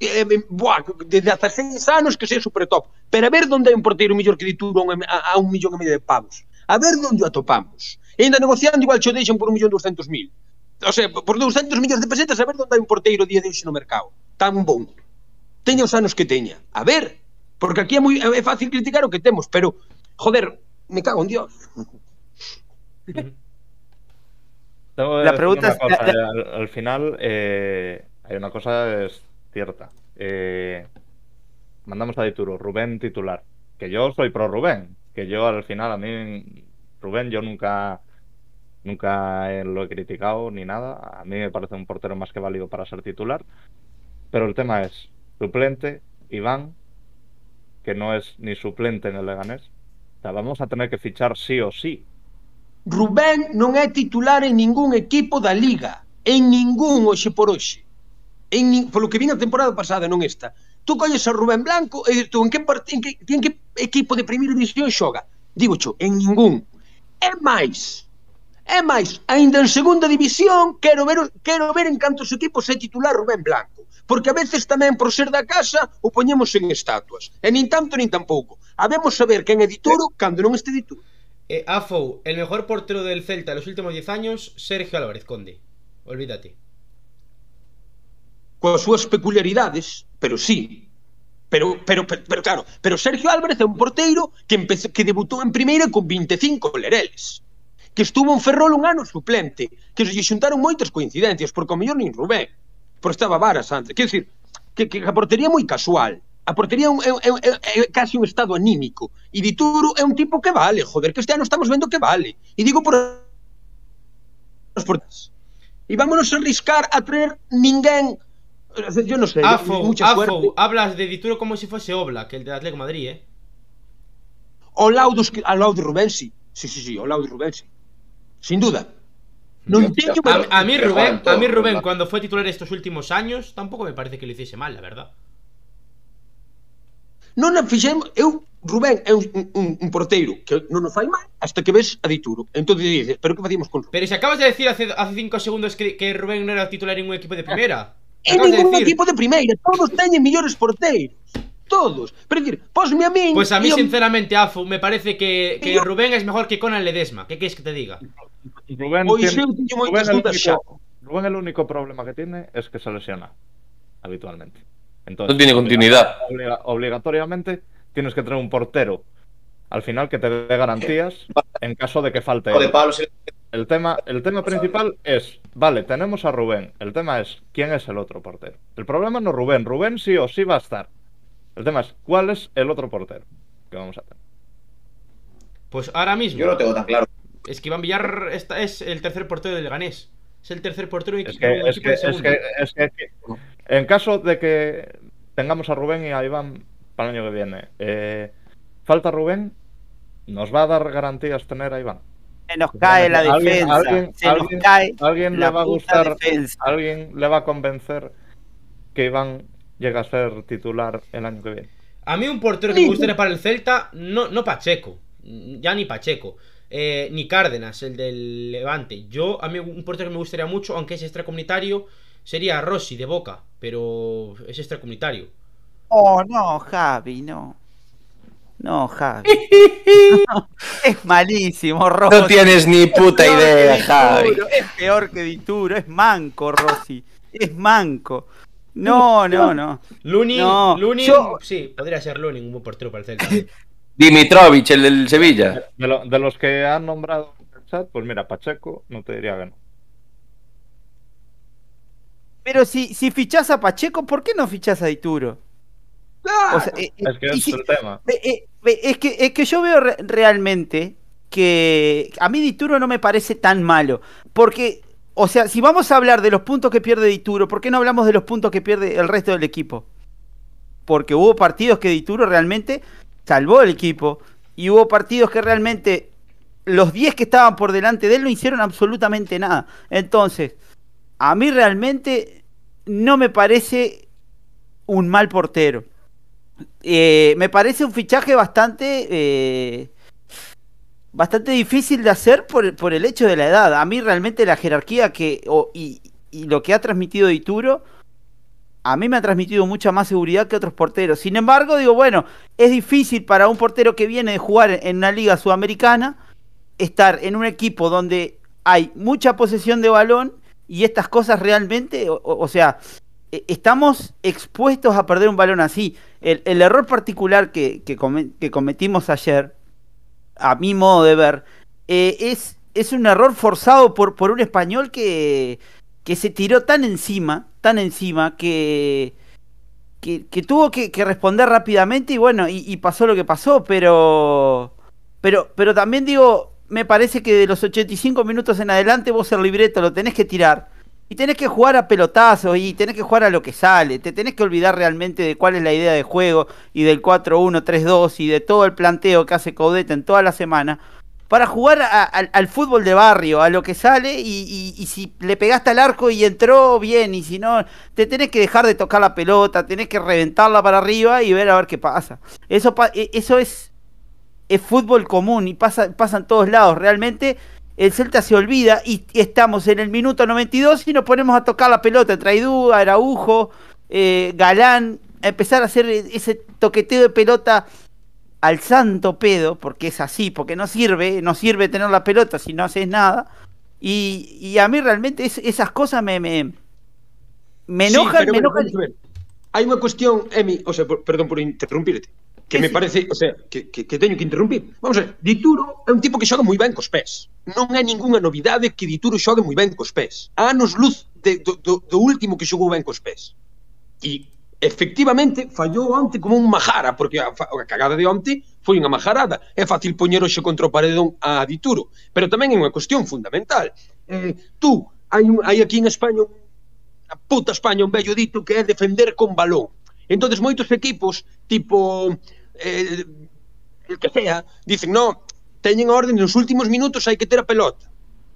eh, buah, desde hasta seis anos que sei super top, pero a ver onde hai un porteiro millor que dituro a, a un millón e medio de pavos, a ver onde o atopamos, e ainda negociando igual xo deixan por un millón doscentos mil, o sea, por 200 millóns de pesetas a ver onde hai un porteiro día de hoxe no mercado, tan bon, teña os anos que teña, a ver, porque aquí é moi é fácil criticar o que temos, pero, joder, me cago en Dios. (laughs) La pregunta es- cosa, eh, al, al final eh, hay una cosa es cierta. Eh, mandamos a Dituro, Rubén titular. Que yo soy pro Rubén. Que yo al final a mí Rubén yo nunca nunca lo he criticado ni nada. A mí me parece un portero más que válido para ser titular. Pero el tema es suplente Iván, que no es ni suplente en el Leganés. O sea, vamos a tener que fichar sí o sí. Rubén non é titular en ningún equipo da Liga, en ningún hoxe por hoxe. En, polo que vin a temporada pasada, non esta. Tú colles a Rubén Blanco e tú en que, en que, en que equipo de primeira división xoga? Digo cho, en ningún. É máis, É máis, aínda en segunda división, quero ver, quero ver en cantos equipos é titular Rubén Blanco. Porque a veces tamén, por ser da casa, o poñemos en estatuas. E nin tanto nin tampouco. Habemos saber quen é dituro cando non este dituro. Eh, Afo, el mejor portero del Celta en los últimos 10 años, Sergio Álvarez Conde. Olvídate. Coas súas peculiaridades, pero sí. Pero, pero, pero, pero claro, pero Sergio Álvarez é un porteiro que, empezou, que debutou en primeira con 25 lereles que estuvo en Ferrol un ano suplente, que se lle xuntaron moitas coincidencias, porque ao mellor nin Rubén, porque estaba Varas antes. Quer dizer, que, que a portería moi casual, A portería é, un, é, é, é, casi un estado anímico. E Dituro é un tipo que vale, joder, que este ano estamos vendo que vale. E digo por as portas. E vámonos a arriscar a traer ninguén yo non sei, Afo, mucha Afo, suerte. hablas de Dituro como si fuese Oblak, el del Atlético de Madrid, eh. Que- ao lado de Rubén, sí. Sí, sí, sí, ao lado de Rubén, sí. Sin duda. Teño... Pero- A, a mí que Rubén, a mí Rubén cuando fue titular estos últimos años tampoco me parece que lo hiciese mal, la verdad. Non a fixemos... Eu, Rubén é un, un, un porteiro que non nos fai mal hasta que ves a Dituro. Entón dices, pero que facíamos con Rubén? Pero si acabas de decir hace, hace cinco segundos que, que Rubén no era titular en un equipo de primera. En Acabas de ningún decir. equipo de primeira, todos teñen millores porteiros. Todos. Pero decir, posme a min... Pues a mí, e sinceramente, Afu, me parece que, que Yo- Rubén es mejor que Conan Ledesma. ¿Qué quieres que te diga? Rubén, eu teño Rubén el único, Rubén el único problema que tiene es que se lesiona habitualmente. Entonces, No tiene continuidad. obliga- obligatoriamente tienes que tener un portero al final que te dé garantías en caso de que falte él. El tema, el tema principal es, vale, tenemos a Rubén. El tema es, ¿quién es el otro portero? El problema no es Rubén. Rubén sí o sí va a estar. El tema es, ¿cuál es el otro portero que vamos a tener? Pues ahora mismo. yo no tengo tan claro. Es que Iván Villar esta es el tercer portero del Ganés. Es el tercer portero Es equipo, que, es equipo que, de es que, es que- en caso de que tengamos a Rubén y a Iván para el año que viene, eh, falta Rubén, ¿nos va a dar garantías tener a Iván? Se nos cae la ¿Alguien- defensa. alguien- se nos cae ¿Alguien la le va a gustar? defensa. ¿Alguien le va a convencer que Iván llegue a ser titular el año que viene? A mí un portero que me gustaría para el Celta, no, no Pacheco, ya ni Pacheco, eh, ni Cárdenas, el del Levante. Yo, a mí un portero que me gustaría mucho, aunque es extracomunitario, sería Rossi de Boca, pero es extracomunitario. Oh, no, Javi, no. No, Javi. No, (laughs) es malísimo, Rossi. No tienes ni puta idea, Javi. Es peor que Dituro, es manco, Rossi. Es manco. No, no, no. Lunin, No, Lunin, yo- sí, podría ser Lunin un buen portero para el Celta. (laughs) Dimitrovich, el del Sevilla. De, lo- de los que han nombrado en el chat, pues mira, Pacheco no te diría que no. Pero si, si fichás a Pacheco, ¿por qué no fichás a Dituro? O sea, eh, Es que y es si- el tema. Eh, eh, eh, es, que, es que yo veo re- realmente que a mí Dituro no me parece tan malo. Porque, o sea, si vamos a hablar de los puntos que pierde Dituro, ¿por qué no hablamos de los puntos que pierde el resto del equipo? Porque hubo partidos que Dituro realmente salvó el equipo. Y hubo partidos que realmente los 10 que estaban por delante de él no hicieron absolutamente nada. Entonces, a mí realmente no me parece un mal portero. Eh, me parece un fichaje bastante eh, bastante difícil de hacer por, por el hecho de la edad. A mí realmente la jerarquía que y, y lo que ha transmitido Dituro a mí me ha transmitido mucha más seguridad que otros porteros. Sin embargo, digo, bueno, es difícil para un portero que viene de jugar en una liga sudamericana estar en un equipo donde hay mucha posesión de balón y estas cosas realmente, o, sea, eh, estamos expuestos a perder un balón así. El, error particular que, que, come- que cometimos ayer, a mi modo de ver, eh, es, un error forzado por, un español que, se tiró tan encima, tan encima, que, que, tuvo que, responder rápidamente y bueno, y, pasó lo que pasó, pero, pero también digo, me parece que de los 85 minutos en adelante vos el libreto lo tenés que tirar. Y tenés que jugar a pelotazos y tenés que jugar a lo que sale. Te tenés que olvidar realmente de cuál es la idea de juego y del 4-1-3-2 y de todo el planteo que hace Caudete en toda la semana. Para jugar al- fútbol de barrio, a lo que sale y, y- si le pegaste al arco y entró bien y si no, te tenés que dejar de tocar la pelota, tenés que reventarla para arriba y ver a ver qué pasa. Eso, e- eso es, es fútbol común y pasa, pasa en todos lados. Realmente el Celta se olvida y estamos en el minuto 92 y nos ponemos a tocar la pelota. Traidú, Araujo, eh, Galán, a empezar a hacer ese toqueteo de pelota al santo pedo, porque es así, porque no sirve, no sirve tener la pelota si no haces nada. Y, y a mí realmente es- esas cosas me, me, me Sí, enojan, pero, me enojan. vamos a ver. Hai unha cuestión, Emi, o sea, por, perdón por interrumpirte, que me parece, o sea, que, que, que teño que interrumpir. Vamos a ver, Dituro é un tipo que xoga moi ben cos pés. Non é ningunha novidade que Dituro xogue moi ben cos pés. Há anos luz de, do, do, do último que xogou ben cos pés. E efectivamente fallou onte como un majara, porque a, a cagada de onte foi unha majarada. É fácil poñer hoxe contra o paredón a Dituro, pero tamén é unha cuestión fundamental. Eh, tú, hai, un, hai aquí en España, a puta España, un bello dito que é defender con balón. Entonces moitos equipos, tipo eh, el que sea, dicen, no, teñen orden nos últimos minutos hai que ter a pelota.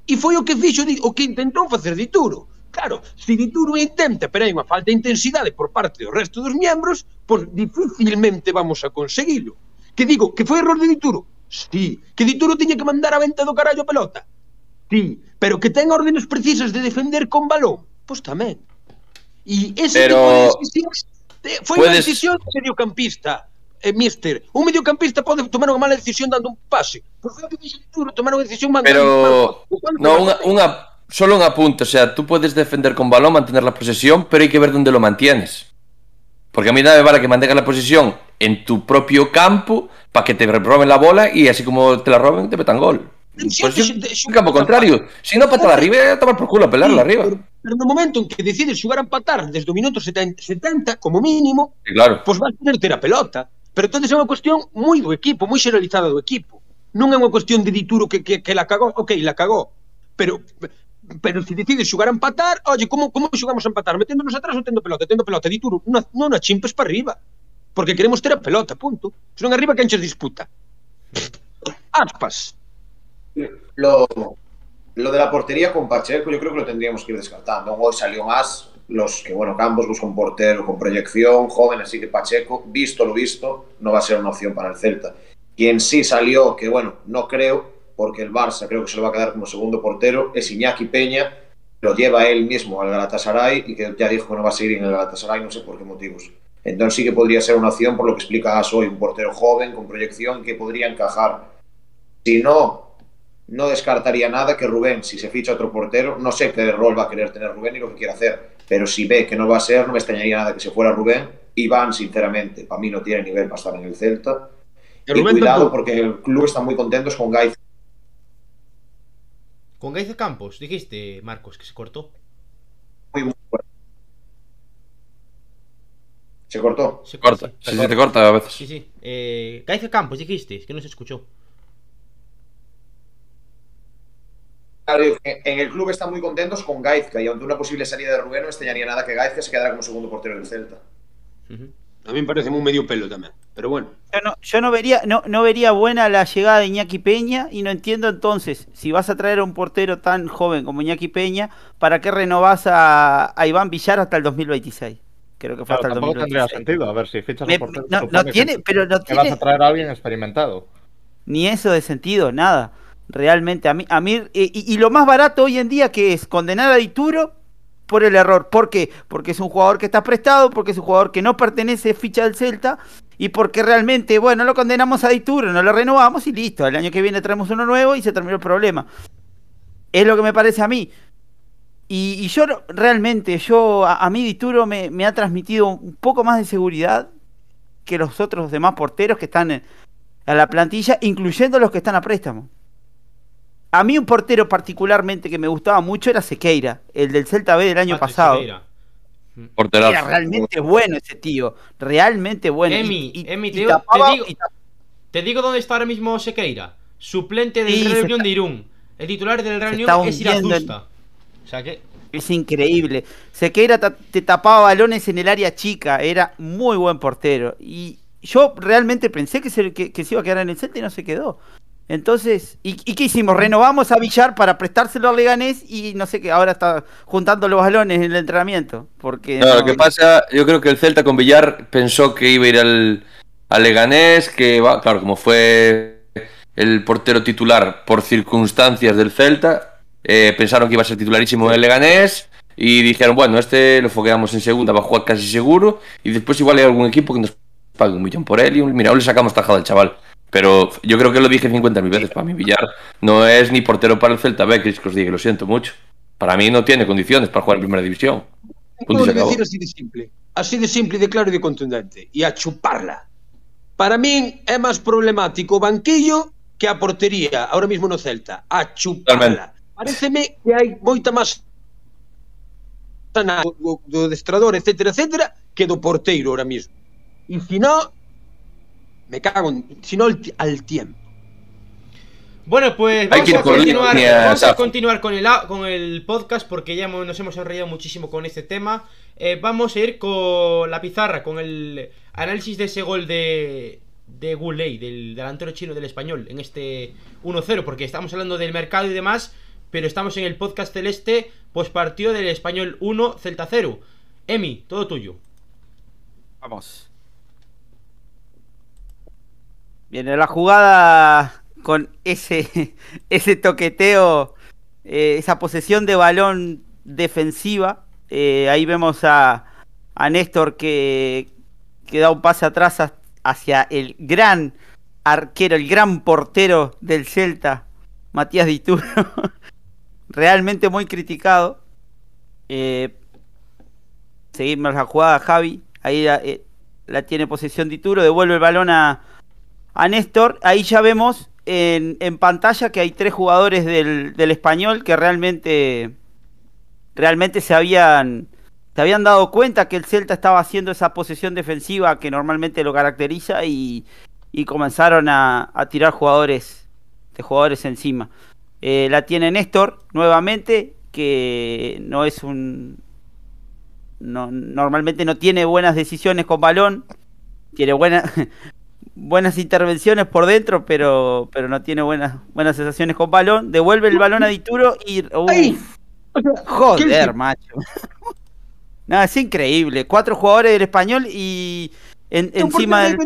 E foi o que fixo, o que intentou facer Dituro. Claro, se Dituro intenta, pero hai unha falta de intensidade por parte do resto dos miembros, pois dificilmente vamos a conseguilo. Que digo, que foi error de Dituro? Sí. Que Dituro tiña que mandar a venta do carallo a pelota? Sí. Pero que ten órdenes precisas de defender con balón? Pois tamén. E ese pero... tipo de eh, decisión foi puedes... unha decisión mediocampista Eh, mister, un mediocampista pode tomar unha mala decisión dando un pase. Por que dixo Dituro, tomar unha decisión mandando Pero no, una, una, solo un apunte, o sea, tú puedes defender con balón, mantener la posesión, pero hay que ver dónde lo mantienes. Porque a mí nada me vale que mantengas la posesión en tu propio campo para que te roben la bola y así como te la roben, te metan gol. Sí, Pues sí, es sí, sí, un campo contrario. Si no, para arriba, a tomar por culo, a pelarla arriba. Pero, pero no momento en que decides xugar a empatar desde o minuto 70, 70 como mínimo, claro. pois vas tener ter a pelota. Pero entonces é unha cuestión moi do equipo, moi xeralizada do equipo. Non é unha cuestión de Dituro que, que, que la cagou, ok, la cagou. Pero pero se decides xugar a empatar, oye, como como xugamos a empatar? Meténdonos atrás ou tendo pelota? Tendo pelota, Dituro, non non a chimpes para arriba. Porque queremos ter a pelota, punto. Se non arriba que enches disputa. Aspas. Lo, lo de la portería con Pacheco yo creo que lo tendríamos que ir descartando. Hoy salió más los que, bueno, Campos busca un portero con proyección, joven, así que Pacheco, visto lo visto, no va a ser una opción para el Celta. Quien sí salió, que bueno, no creo, porque el Barça creo que se lo va a quedar como segundo portero, es Iñaki Peña, lo lleva él mismo al Galatasaray y que ya dijo que no va a seguir en el Galatasaray, no sé por qué motivos. Entonces sí que podría ser una opción por lo que explicabas hoy, un portero joven con proyección que podría encajar. Si no, no descartaría nada que Rubén, si se ficha otro portero, no sé qué rol va a querer tener Rubén y lo que quiere hacer, pero si ve que no va a ser, no me extrañaría nada que se fuera Rubén. Iván, sinceramente, para mí no tiene nivel para estar en el Celta. Y Rubén cuidado porque el club está muy contentos con Gaiz. Con Gaice Campos, dijiste, Marcos, que se cortó. Muy, muy fuerte. Se cortó. Se Corta. sí, Sí, sí, te corta a veces. Sí, sí. Eh, Gaice Campos, dijiste, es que no se escuchó. Claro, digo que en el club están muy contentos con Gaizka y ante una posible salida de Rubén no extrañaría nada que Gaizka se quedara como segundo portero del Celta. Ujú. A mí me parece un medio pelo tamén. Pero bueno. Yo no, yo no vería, no, no vería buena la llegada de Iñaki Peña y no entiendo entonces, si vas a traer a un portero tan joven como Iñaki Peña, ¿para qué renovás a, a Iván Villar hasta el 2026? Creo que fue Claro, hasta el tampoco tendría 2026. sentido. A ver, si fichas Me- un portero. no, supone no tiene, que, pero no que vas a traer a alguien experimentado. ni eso de sentido, nada. Realmente, a mí, a mí y, y- lo más barato hoy en día que es condenar a Dituro por el error. ¿Por qué? Porque es un jugador que está prestado, porque es un jugador que no pertenece ficha del Celta y porque realmente, bueno, lo condenamos a Dituro, no lo renovamos y listo. El año que viene traemos uno nuevo y se terminó el problema. Es lo que me parece a mí. Y, y yo realmente, yo a, a mí Dituro me, me ha transmitido un poco más de seguridad que los otros demás porteros que están en, a la plantilla, incluyendo los que están a préstamo. A mí un portero particularmente que me gustaba mucho era Sequeira, el del Celta B del año Patrick pasado. Sequeira. Porterazo. Era realmente bueno ese tío, realmente bueno. Emi, Y- y- Emi, y te digo- te digo- y tapaba- Te digo dónde está ahora mismo Sequeira. Suplente del Sí, Real Unión está- de Irún. El titular del Real Unión está es en- Irazusta. O sea que. Es increíble. Sequeira ta- te tapaba balones en el área chica, era muy buen portero. Y yo realmente pensé que se, que, que se iba a quedar en el Celta y no se quedó. Entonces, ¿y, y qué hicimos? Renovamos a Villar para prestárselo al Leganés y no sé qué, ahora está juntando los balones en el entrenamiento. Porque No, lo que pasa, yo creo que el Celta con Villar pensó que iba a ir al, al Leganés, que va, claro, como fue el portero titular por circunstancias del Celta, eh, pensaron que iba a ser titularísimo en el Leganés y dijeron, bueno, este lo fogueamos en segunda, va a jugar casi seguro y después igual hay algún equipo que nos pague un millón por él y mira, hoy le sacamos tajada al chaval. Pero yo creo que lo dije 50.000 veces. Para mí, Villar no es ni portero para el Celta B, que os digo, lo siento mucho. Para mí no tiene condiciones para jugar en primera división. Punto no, decir así de simple. Así de simple, de claro y de contundente. E a chuparla. Para min é máis problemático o banquillo que a portería, ahora mismo no Celta. A chuparla. Pareceme que hai moita máis do, do destrador, etcétera, etcétera, que do porteiro ahora mismo. E se non, me cago en... Si no, al, al tiempo. Bueno, pues vamos, a continuar, vamos a continuar con el, con el podcast porque ya hemos- nos hemos enrollado muchísimo con este tema. Eh, vamos a ir con la pizarra, con el análisis de ese gol de, de Guley, del delantero chino del español, en este 1-0, porque estamos hablando del mercado y demás, pero estamos en el podcast celeste, pues partido del español 1, Celta 0. Emi, todo tuyo. Vamos. Viene la jugada con ese, (laughs) ese toqueteo, eh, esa posesión de balón defensiva. Eh, ahí vemos a, a Néstor que, que da un pase atrás ha- hacia el gran arquero, el gran portero del Celta, Matías Dituro. (laughs) Realmente muy criticado. Eh, seguimos la jugada, Javi. Ahí la, la tiene posesión Dituro, devuelve el balón a, a Néstor. Ahí ya vemos en, en pantalla que hay tres jugadores del, del español que realmente, realmente se habían, se habían dado cuenta que el Celta estaba haciendo esa posesión defensiva que normalmente lo caracteriza y, y comenzaron a, a tirar jugadores de jugadores encima. Eh, la tiene Néstor nuevamente, que no es un, no, normalmente no tiene buenas decisiones con balón, tiene buenas (laughs) buenas intervenciones por dentro, pero pero no tiene buenas buenas sensaciones con balón. Devuelve el balón a Dituro y uf, ¡Ay! O sea, ¿qué joder, macho. (laughs) no, es increíble. Cuatro jugadores del español y en- encima del,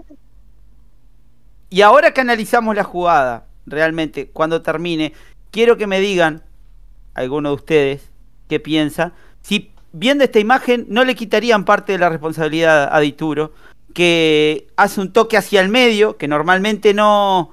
y ahora que analizamos la jugada, realmente, cuando termine, quiero que me digan, alguno de ustedes, qué piensa, si viendo esta imagen no le quitarían parte de la responsabilidad a Dituro, que hace un toque hacia el medio, que normalmente no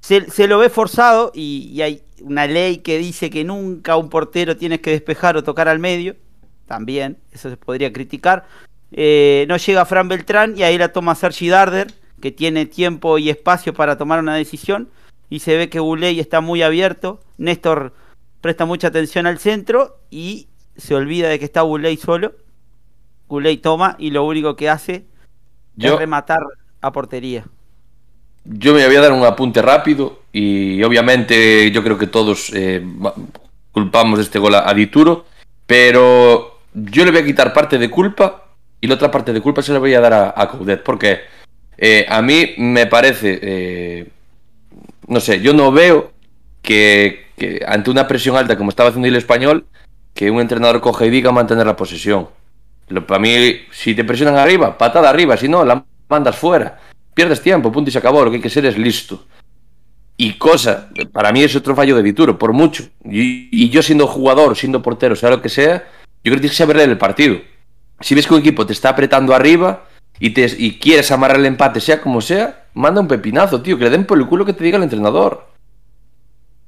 se, se lo ve forzado y, hay una ley que dice que nunca un portero tiene que despejar o tocar al medio, también, eso se podría criticar. Eh, no llega Fran Beltrán y ahí la toma Sergi Darder, que tiene tiempo y espacio para tomar una decisión. Y se ve que Guley está muy abierto. Néstor presta mucha atención al centro y se olvida de que está Guley solo. Guley toma y lo único que hace Yo, rematar a portería. yo me voy a dar un apunte rápido y obviamente yo creo que todos eh, culpamos de este gol a, a Dituro, pero yo le voy a quitar parte de culpa y la otra parte de culpa se la voy a dar a, a Coudet, porque eh, a mí me parece, eh, no sé, yo no veo que, que ante una presión alta como estaba haciendo el español, que un entrenador coge y diga mantener la posesión. Lo- Para mí, si te presionan arriba, patada arriba, si no, la mandas fuera. Pierdes tiempo, punto y se acabó. Lo que hay que ser es listo. Y cosa, para mí es otro fallo de Dituro, por mucho. Y, yo siendo jugador, siendo portero, sea lo que sea, yo creo que tienes que saber el partido. Si ves que un equipo te está apretando arriba y, te, y quieres amarrar el empate, sea como sea, manda un pepinazo, tío, que le den por el culo que te diga el entrenador.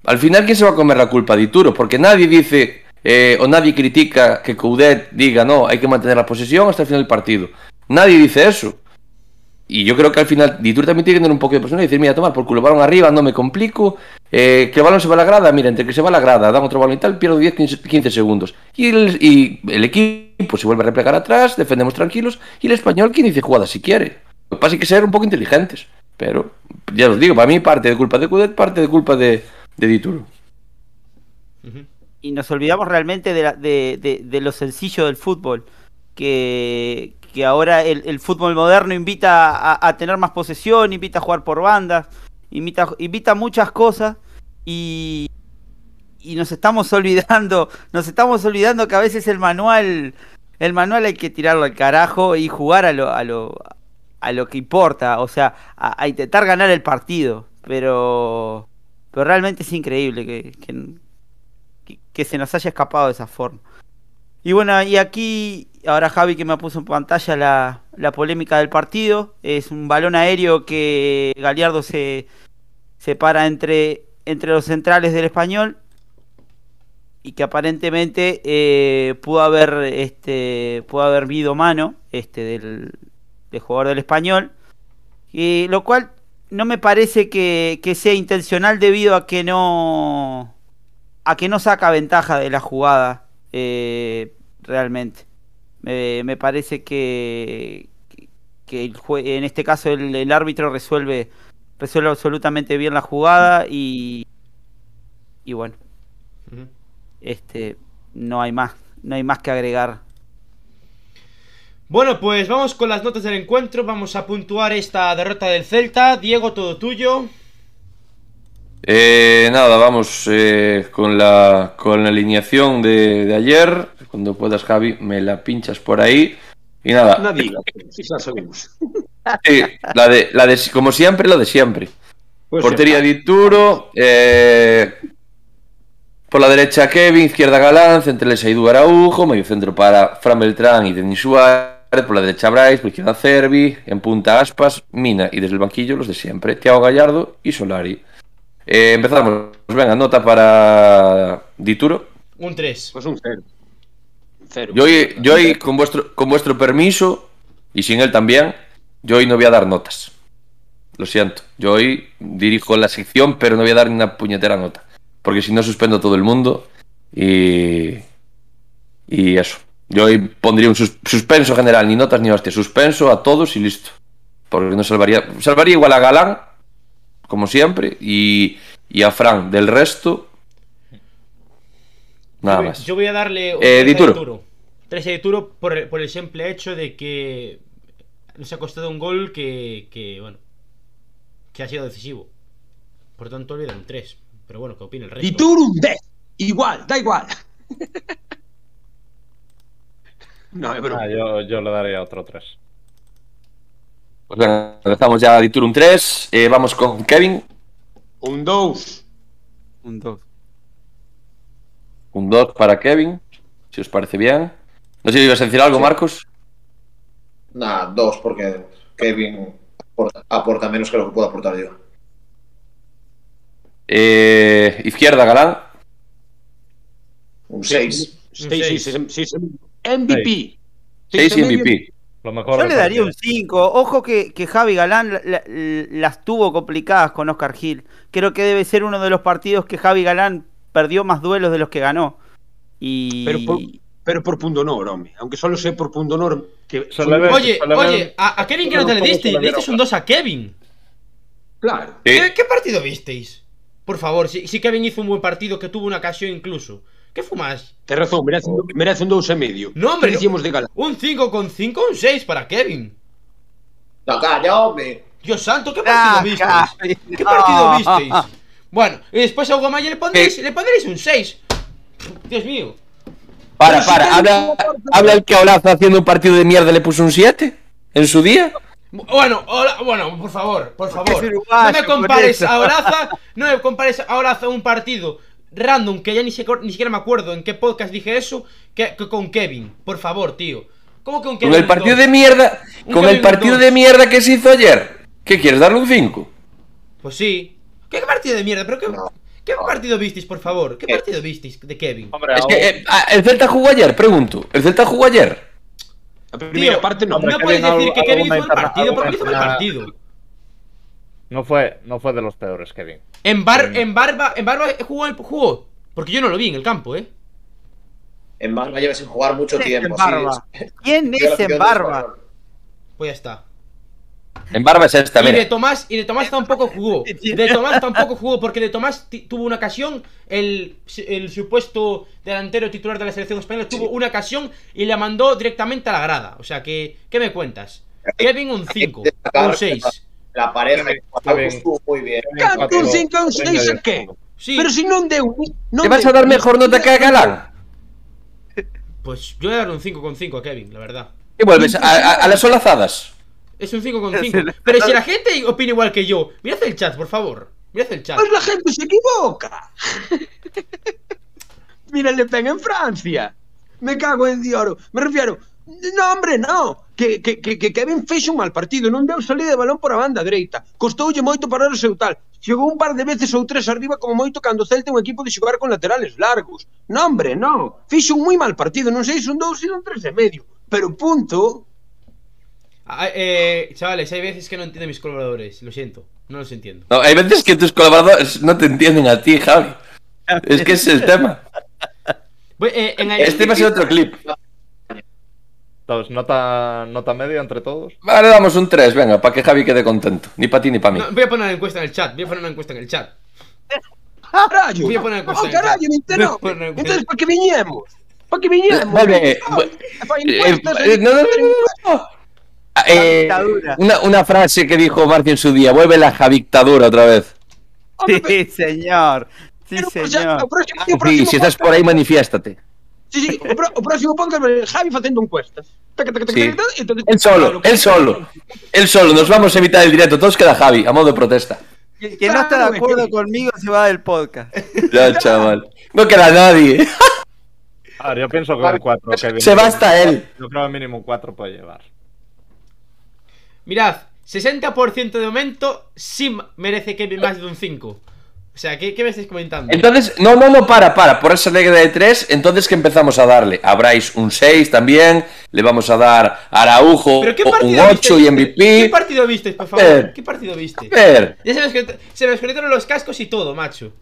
Al final, ¿quién se va a comer la culpa? Dituro, porque nadie dice eh, o nadie critica que Coudet diga no, hay que mantener la posesión hasta el final del partido. Nadie dice eso. Y yo creo que al final Dituro también tiene que tener un poco de presión y decir, mira, tomar por culo, balón arriba, no me complico, eh, que el balón se va a la grada, mira, entre que se va a la grada, dan otro balón y tal, pierdo 10, 15, 15 segundos. Y el, equipo se vuelve a replegar atrás, defendemos tranquilos, y el español quien dice jugada si quiere. Lo que pasa es que ser un poco inteligentes. Pero, ya os digo, para mí parte de culpa de Coudet, parte de culpa de, de Dituro. Y nos olvidamos realmente de, la- de, de- de lo sencillo del fútbol. Que, que ahora el, el fútbol moderno invita a, tener más posesión, invita a jugar por bandas, invita, invita muchas cosas y, y nos estamos (laughs) olvidando, nos estamos olvidando que a veces el manual, el manual hay que tirarlo al carajo y jugar a lo, a lo, a lo que importa, o sea, a, intentar ganar el partido. Pero, pero realmente es increíble que, que- se nos haya escapado de esa forma. Y bueno, y aquí, ahora Javi que me puso en pantalla la, la polémica del partido, es un balón aéreo que Galiardo se, se para entre, entre los centrales del español y que aparentemente eh, pudo haber este pudo haber habido mano este del, del jugador del español y lo cual no me parece que, que sea intencional debido a que no a que no saca ventaja de la jugada eh, realmente me, me parece que que el jue- en este caso el, el árbitro resuelve resuelve absolutamente bien la jugada y, y bueno, este no hay más, no hay más que agregar. Bueno, pues vamos con las notas del encuentro. Vamos a puntuar esta derrota del Celta. Diego, todo tuyo. Eh, nada, vamos eh, con, la, con la alineación de, de ayer. Cuando puedas, Javi, me la pinchas por ahí. Y nada, Na diga, sabemos. sí, la de, la de, como siempre, la de siempre. Pues Portería de Ituro, eh, por la derecha Kevin, izquierda Galán, centrales Edu Araujo, medio centro para Fran Beltrán y Denis Suárez, por la derecha Bryce, por izquierda Cervi, en punta Aspas, Mina y desde el banquillo los de siempre, Thiago Gallardo y Solari. Eh, empezamos, venga, nota para Dituro. Un 3. Pues un cero. Un Cero. Yo hoy, yo hoy, con, vuestro, con vuestro permiso, y sin él también, yo hoy no voy a dar notas. Lo siento. Yo hoy dirijo la sección, pero no voy a dar ni una puñetera nota. Porque si no, suspendo a todo el mundo. Y. Y eso. Yo hoy pondría un sus- suspenso general, ni notas ni hostia. Suspenso a todos y listo. Porque no salvaría. Salvaría igual a Galán, como siempre, y, y a Fran. Del resto. Nada más. Yo voy a darle un Eh, 3 Dituro. a Dituro. 3 a Dituro por, el- por el simple hecho de que nos ha costado un gol que, que, bueno, que ha sido decisivo. Por tanto, le un 3. Pero bueno, ¿qué opina el resto? Un 10. Igual, da igual. (laughs) no, es broma. Ah, yo, yo le daría otro 3. Pues venga, empezamos ya a Dituro un 3. Eh, vamos con Kevin. Un 2. Un 2. Un 2 para Kevin. Si os parece bien. No sé si ibas a decir algo, Marcos. Nah, dos, porque Kevin aporta, aporta menos que lo que puedo aportar yo. Eh, izquierda, Galán. Un 6. Sí, seis. sí, sí, sí, sí. MVP. 6 y MVP. Lo mejor Yo le daría un partido. 5. Ojo que, que Javi Galán la- la- las tuvo complicadas con Oscar Gil. Creo que debe ser uno de los partidos que Javi Galán perdió más duelos de los que ganó. Y Pero por, pero por pundonor, home. Aunque solo sea por que Se le ve- Oye, oye, a, a Kevin que no te le diste, ¿cómo se le diste un 2 a Kevin. Claro. Sí. ¿Qué, qué partido visteis? Por favor, si, si Kevin hizo un buen partido, que tuvo una ocasión incluso. ¿Qué fumas? Tens razón, merece, un- merece un 2 e medio. No, hombre, ¿Qué decíamos de Galán? Un 5 con 5, un 6 para Kevin. No, calla, hombre. Dios santo, ¿qué partido Ah, visteis? ¿Qué no. partido visteis? Bueno, y después a Hugo Maya le pondréis, le pondréis un 6. Dios mío. Para, para. Habla, habla el que Olaza haciendo un partido de mierda le puso un 7 en su día. Bueno, hola, bueno, por favor, por favor. No me compares a Olaza, no me compares a Olaza un partido random que ya ni, se- ni siquiera me acuerdo en qué podcast dije eso, que, que con Kevin. Por favor, tío. ¿Cómo que un Kevin? Con el partido dos? de mierda. Un Con Kevin el partido dos. de mierda que se hizo ayer. ¿Qué quieres? ¿Darle un 5? Pues sí. ¿Qué partido de mierda? ¿Pero qué, No. qué partido visteis, por favor? ¿Qué ¿Qué? partido visteis de Kevin? Hombre, Es que eh, ah, el Celta jugó ayer, pregunto. ¿El Celta jugó ayer? A primeira Tío, parte hombre, No Kevin puedes decir algo- que Kevin hizo el partido porque hizo el partido. no, fue, no fue de los peores, Kevin. En, bar, en Barba, en Barba jugó, el- jugó. Porque yo no lo vi en el campo, ¿eh? En Barba lleva sin jugar mucho ¿Quién es tiempo. en Barba? sí. ¿Quién es en Barba? Pues ya está. En Barba es esta, Y de mira. Tomás, y de Tomás tampoco jugó. (laughs) De Tomás tampoco jugó, porque de Tomás tuvo una ocasión, el, el supuesto delantero titular de la selección española tuvo una ocasión y la mandó directamente a la grada. O sea que, ¿qué me cuentas? Kevin un 5, un 6. La pareja Kevin. estuvo muy bien. Canto un 5 e un 6 a qué? Sí, Pero si non deu. Non ¿Te vas a dar mejor nota que a Galán? pues yo voy a darle un 5 con 5 a Kevin, la verdad. ¿Qué vuelves? ¿A, a- a las solazadas? Es un 5 con 5. Pero si la gente opina igual que yo, mirad el chat, por favor. Mirad el chat. Pois la gente se equivoca. Mira Le Pen en Francia. Me cago en Dioro. Me refiero... No, hombre, no. Que, que, que, que Kevin fixo un mal partido. Non deu salida de balón por a banda dereita. Costoulle moito parar o seu tal. Chegou un par de veces ou tres arriba como moito cando o Celta é un equipo de xogar con laterales largos. No, hombre, no. Fixo un moi mal partido. Non sei se un dous e un tres e medio. Pero punto... Ah, eh, chavales, hay veces que no entiendo a mis colaboradores, lo siento, no los entiendo. No, hay veces que tus colaboradores no te entienden a ti, Javi. Es que ese es el tema. Voy, eh, en el- Este va a ser otro clip. Entonces, nota, nota media entre todos. Vale, damos un 3, venga, para que Javi quede contento. Ni para ti ni para mí. No, voy a poner una encuesta en el chat, voy a poner una encuesta en el chat. Carallo. Voy a poner una cosa Oh, en carallo, claro. mente Voy a no. poner una cosa. Entonces, ¿para qué viñemos? ¿Para qué viñemos? Vuelve, Ah, Eh, encuestas, eh, no, no, no. Eh, una, una frase que dijo Marcio en su día, vuelve la javictadura otra vez. Sí, señor. Sí, señor. Sí, si estás por ahí, manifiéstate. Sí, sí, o, pro- o próximo podcast el Javi facendo encuestas. Taca, taca, taca, Sí. entonces- Él solo, él solo. Él solo, nos vamos a evitar el directo. Todos queda Javi, a modo de protesta. El que no está de acuerdo conmigo se va del podcast. (laughs) Ya, chaval. No queda nadie. (laughs) A ver, yo pienso que un 4 que Se va hasta él. Yo creo que mínimo un 4 puede llevar. Mirad, 60% de momento sí merece que más de un 5. O sea, ¿qué, qué me estáis comentando? Entonces, no, no, no, para, para. Por esa regla de 3, entonces que empezamos a darle. A Bryce un 6 también. Le vamos a dar a Araujo ¿Pero qué un partido 8 y? MVP. ¿Qué partido visteis, por favor? ver. ¿Qué partido viste? ver. Ya se me, desconect- se me los cascos y todo, macho.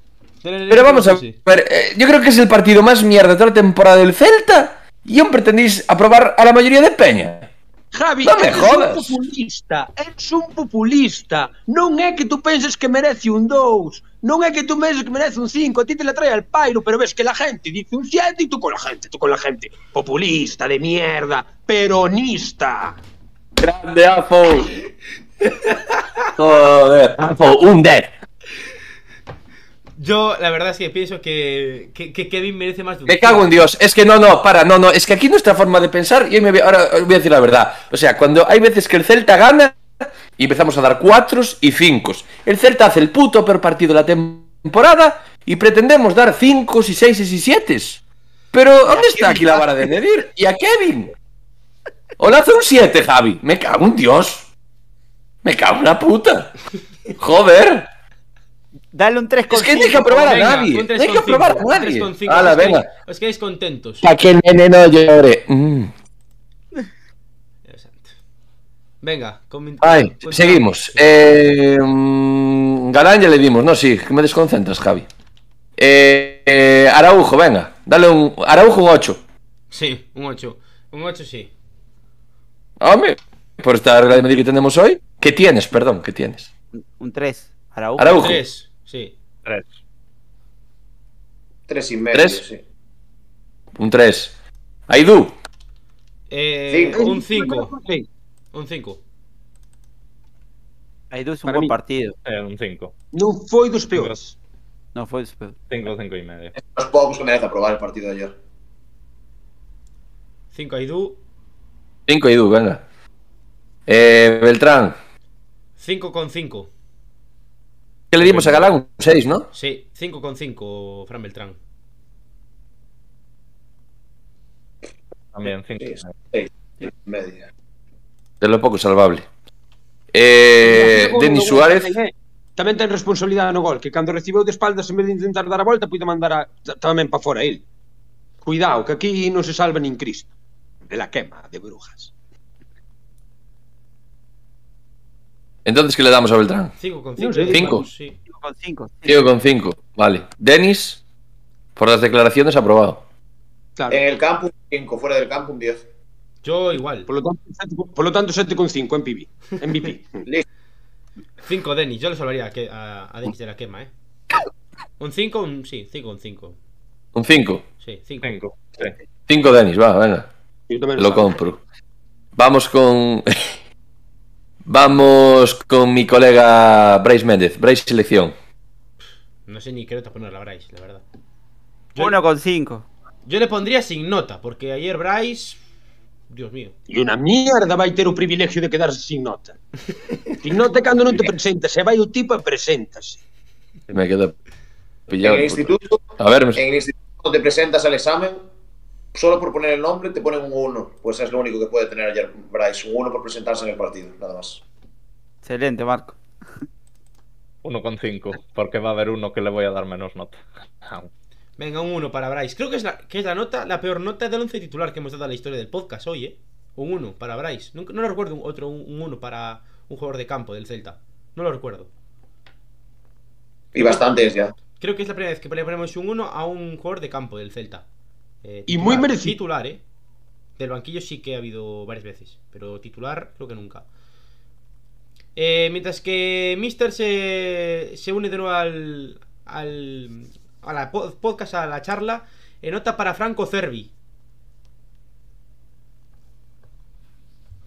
Pero vamos a ver, eh, yo creo que es el partido más mierda de toda la temporada del Celta y aún pretendís aprobar a la mayoría de Peña. Javi, Non me eres jodas. un populista, eres un populista. Non é que tú penses que merece un 2, non é que tú penses que merece un 5, a ti te la trae al pairo, pero ves que la gente dice un 7 y tú con la gente, tú con la gente. Populista de mierda, peronista. Grande Afo. (laughs) Joder, Afo, un 10. Yo, la verdad es que pienso que, que, que Kevin merece más de un Me cago en Dios. Es que no, no, para, no, no. Es que aquí nuestra forma de pensar, y ahí me voy- ahora os voy a decir la verdad. O sea, cuando hay veces que el Celta gana y empezamos a dar cuatros y cincos. El Celta hace el puto peor partido de la temporada y pretendemos dar cinco y seises y siete. Pero, ¿dónde está aquí la vara de medir? ¿Y a Kevin? O le hace un 7, Javi. Me cago en Dios. Me cago en la puta. Joder. Dale un 3 con Es que no hay que aprobar a nadie. No hay que aprobar a 3,5, un nadie. 3,5, Hala, os quedáis- venga. Os quedáis contentos. Para que el nene no llore. Mm. Dios santo. Venga, comen- Ay, seguimos. Eh, mm, Galán ya le dimos, no, sí, que me desconcentras, Javi. Eh, eh, Araujo, venga, dale un. Araujo un 8. Sí, un 8. Un 8 sí. Hombre, por esta regla de medir que tenemos hoy. ¿Qué tienes, perdón? ¿Qué tienes? Un 3. Araujo. Araujo. 3, sí. 3. Tres y medio, ¿Tres? sí. Un 3. Aidú, Eh, Cinco. un 5. Sí. Un 5. Hai dous un Para buen mí. partido. É, un 5. Non foi dos peores. Non foi dos peores. 5, 5 e medio. Os pocos que merece aprobar o partido de ayer. 5 Aidú. 5 Aidú, venga. Eh, Beltrán. 5 con 5. Que le dimos a Galán? Un 6, ¿no? Sí, 5 con 5, Fran Beltrán. También 5. 6, media. De lo poco salvable. Eh, Denis Suárez, tamén, eh. Ten responsabilidade no gol, que cando recibeu de espaldas en vez de intentar dar a volta, puide mandar a, tamén para fora el. Cuidado, que aquí non se salva nin Cristo. De la quema de brujas. entonces, ¿qué le damos a Beltrán? 5 con No 5. sé, cinco. Sí. 5 con 5. 5 con 5, vale. Denis, por las declaraciones, aprobado. Claro. En el campo un 5, fuera del campo un 10. Yo igual. Por lo tanto, sete con- por lo tanto 7,5 en PB. MVP. (laughs) Listo. 5 Denis. Yo le salvaría a, a, a Denis de la quema, eh. Un 5, un. Sí, 5 con 5. Un 5. Sí, 5. 5. Sí. 5 Denis, va, venga. Yo Lo compro. Vamos con. (laughs) Vamos con mi colega Bryce Méndez. Bryce Selección. No sé ni qué nota poner la Bryce, la verdad. Yo, 1 con 5. yo le pondría sin nota, porque ayer Bryce. Dios mío. E unha mierda vai ter o privilegio de quedarse sin nota. sin nota cando non te presentas, e vai o tipo e preséntase. Me quedo En pillado. el instituto, A ver, me- en el instituto te presentas al examen, solo por poner el nombre te ponen un 1. Pues es lo único que puede tener ayer Bryce, un 1 por presentarse en el partido, nada más. Excelente, Marco. 1,5. Porque va a haber uno que le voy a dar menos nota. Venga, un 1 para Bryce. Creo que es, la, que es la nota, la peor nota del 11 titular que hemos dado a la historia del podcast hoy, eh. Un 1 para Bryce. Nunca- no lo recuerdo un otro, un 1 para un jugador de campo del Celta. No lo recuerdo. Y bastantes ya. Creo que es la primera vez que le ponemos un 1 a un jugador de campo del Celta. Eh, Y muy merecido. Titular, ¿eh? Del banquillo sí que ha habido varias veces, pero titular creo que nunca. Eh, mientras que Mister se, se une de nuevo al, al a la po- podcast, a la charla. eh, nota para Franco Cervi.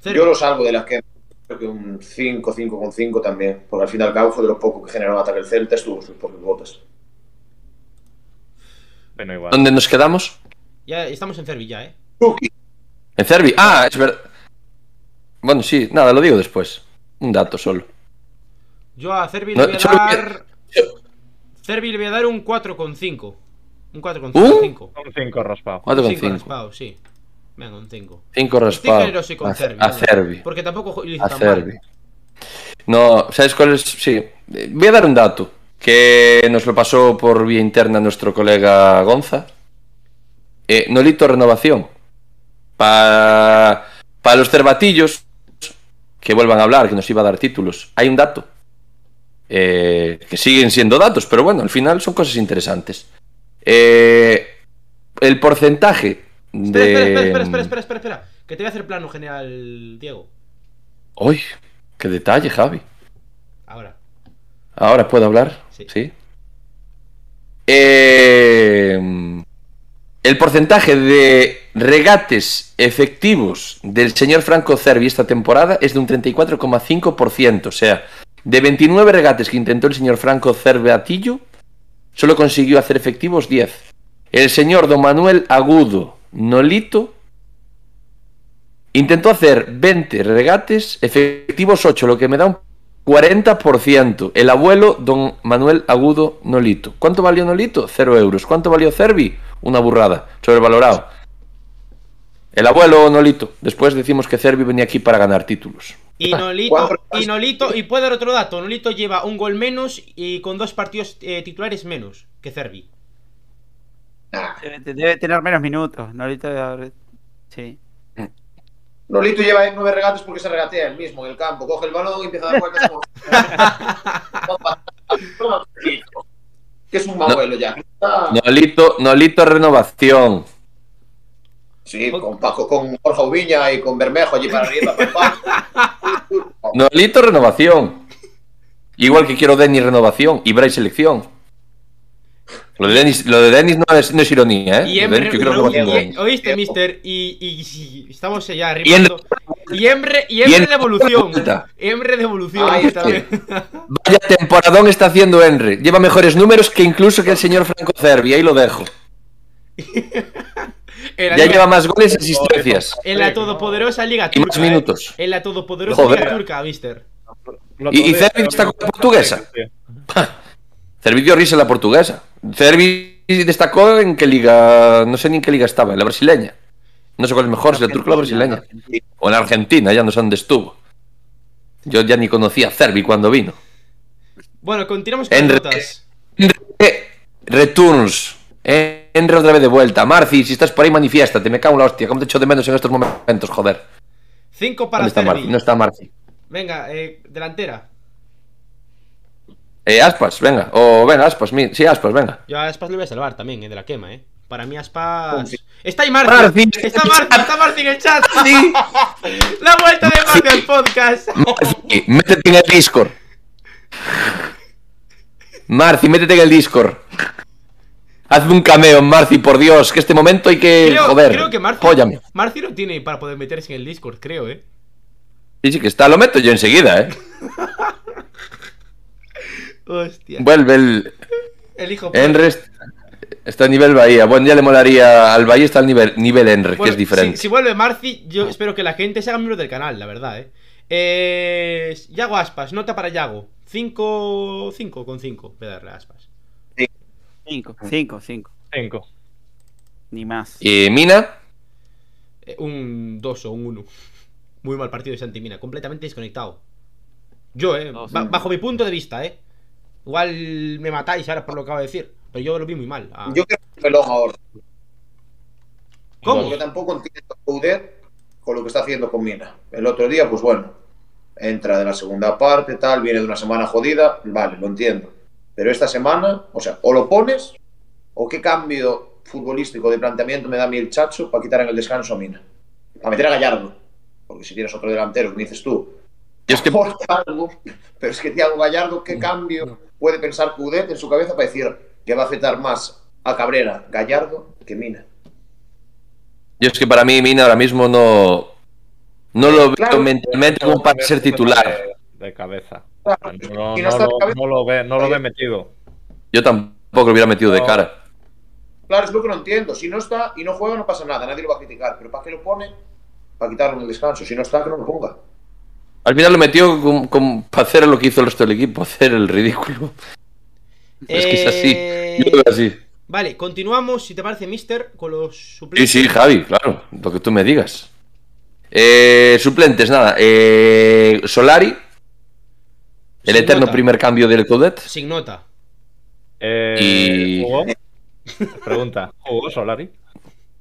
Cervi. Yo lo salvo de las que creo que un 5, 5,5 también, porque al fin y al cabo fue de lo poco que generó el ataque el Celta, estuvo sus propios botes. Bueno, igual. ¿Dónde nos quedamos? Ya estamos en Cervi ya, eh. En Cervi. Ah, es verdad. Bueno, sí, nada, lo digo después. Un dato solo. Yo a Cervi No, le voy a dar. Cervi le voy a dar un 4,5. Un 4,5. ¿Uh? 5. Un 5 raspado. 4,5. raspado, sí. Venga, un 5. 5 Estoy raspado. generoso con A, Cervi. a Cervi. Porque tampoco lo hizo A tan Cervi. mal. No, ¿sabes cuál es? Sí. Voy a dar un dato que nos lo pasó por vía interna nuestro colega Gonza. Eh, Nolito Renovación. Para los cervatillos que vuelvan a hablar, que nos iba a dar títulos, hay un dato. Eh, que siguen siendo datos, pero bueno, al final son cosas interesantes. Eh, el porcentaje de. espera, espera, espera, espera, espera, espera, espera. Que te voy a hacer plano general, Diego. Uy, qué detalle, Javi. Ahora. Ahora puedo hablar. Sí. Sí. Eh, el porcentaje de regates efectivos del señor Franco Cervi esta temporada es de un 34,5%. O sea, de 29 regates que intentó el señor Franco Cervi Atillo, solo consiguió hacer efectivos 10. El señor Don Manuel Agudo Nolito intentó hacer 20 regates, efectivos 8, lo que me da un 40%. El abuelo, don Manuel Agudo Nolito. ¿Cuánto valió Nolito? Cero euros. ¿Cuánto valió Cervi? Una burrada. Sobrevalorado. El abuelo Nolito. Después decimos que Cervi venía aquí para ganar títulos. Y Nolito, y Nolito, y puedo dar otro dato. Nolito lleva un gol menos y con dos partidos eh, titulares menos que Cervi. Nah. Debe, debe tener menos minutos. No ahorita. Sí. Nolito lleva nueve regates porque se regatea él mismo en el campo. Coge el balón y empieza a dar vueltas como... (laughs) (laughs) que es un abuelo ya. Ah, Nolito, Nolito Renovación. Sí, con Paco, con Borja Ubiña y con Bermejo allí para arriba. pam. (laughs) Nolito Renovación. Igual que quiero Denis Renovación y Bray Selección. Lo de Denis, lo de Denis no, es, no es ironía, ¿eh? Y Emre, yo y- oíste, mister, y, y, y- estamos ya Y en- arrimando. Y Emre, y y Emre en- de evolución. Emre de evolución. Ay, también. (laughs) Vaya temporadón está haciendo Henry. Lleva mejores números que incluso que el señor Franco Cervi. Ahí lo dejo. (laughs) En Ya liga- lleva más goles y asistencias. En la todopoderosa Liga Y más Turca. eh. minutos. En la todopoderosa Joder. Liga Turca, mister. ¿Y- y Cervi destacó en la portuguesa? Cervi (laughs) dio risa en la portuguesa. Cervi destacó en qué liga. No sé ni en qué liga estaba, en la brasileña. No sé cuál es mejor, si la turca o la brasileña. O en la Argentina, ya no sé dónde estuvo. Yo ya ni conocía a Cervi cuando vino. Bueno, continuamos con Enre- las notas. Enre- Returns. Enre otra vez de vuelta. Marci, si estás por ahí, manifiéstate. Me cago en la hostia. ¿Cómo te echo de menos en estos momentos, joder? 5 para ¿Dónde está. Marci? No está Marci. Venga, eh, delantera. Eh, Aspas, venga. O venga, Aspas. mi- Sí, Aspas, venga. Yo a Aspas le voy a salvar también, eh, de la quema, eh. Para mí Aspas. Está ahí Marci. Marci. Está Marci, está Marci en el chat. (laughs) Sí. (laughs) La vuelta de Marci al podcast. Marci, métete en el Discord. Marci, métete en el Discord. Hazme un cameo, Marci, por Dios, que este momento hay que. Creo, joder. creo que Marci. Póllame. Marci lo tiene para poder meterse en el Discord, creo, eh. Sí, sí, que está, lo meto yo enseguida, eh. (laughs) Hostia. Vuelve el. El hijo. Enre est- está a nivel Bahía. Bueno, ya le molaría. Al Bahía está al nivel, nivel Enre, que es diferente. Si, si vuelve Marci, yo espero que la gente se haga miembro del canal, la verdad, eh. eh Yago Aspas, nota para Yago. 5 5 con 5. Voy a darle a Aspas. 5, 5, 5. 5. Ni más. Y Mina. Eh, un 2 o un 1. Muy mal partido de Santimina, completamente desconectado. Yo, eh, bajo mi punto de vista, eh. Igual me matáis ahora por lo que acabo de decir. Pero yo lo vi muy mal. Ah, Yo creo que pelón ahora. ¿Cómo? Porque tampoco entiendo Coudet con lo que está haciendo con Mina. El otro día, pues bueno, entra de la segunda parte, tal, viene de una semana jodida, vale, lo entiendo. Pero esta semana, o sea, o lo pones, o qué cambio futbolístico de planteamiento me da a mí el Chacho para quitar en el descanso a Mina. Para meter a Gallardo. Porque si tienes otro delantero, que dices tú, Y es que algo, pero es que Thiago Gallardo, ¿qué cambio puede pensar Coudet en su cabeza para decir que va a afectar más a Cabrera Gallardo que Mina? Yo es que para mí Mina ahora mismo no, no lo veo Claro. mentalmente como para ser titular. De, de cabeza. No, lo, no lo ve, no lo ve metido. Yo tampoco lo hubiera metido de cara. Claro, es lo que no entiendo. Si no está y no juega, no pasa nada, nadie lo va a criticar. Pero ¿para qué lo pone? Para quitarlo en el descanso. Si no está, que no lo ponga. Al final lo metió con- con- para hacer lo que hizo el resto del equipo, (laughs) hacer el ridículo. Es que es así. Eh, Yo lo veo así. Vale, continuamos, si te parece, Mister, con los Sí, suplentes. sí, Javi, claro, lo que tú me digas. Eh, suplentes, nada. eh, Solari, el Sin eterno nota. primer cambio del Codet. Sin nota. Eh, Y- ¿Jugó? Pregunta, ¿jugó Solari?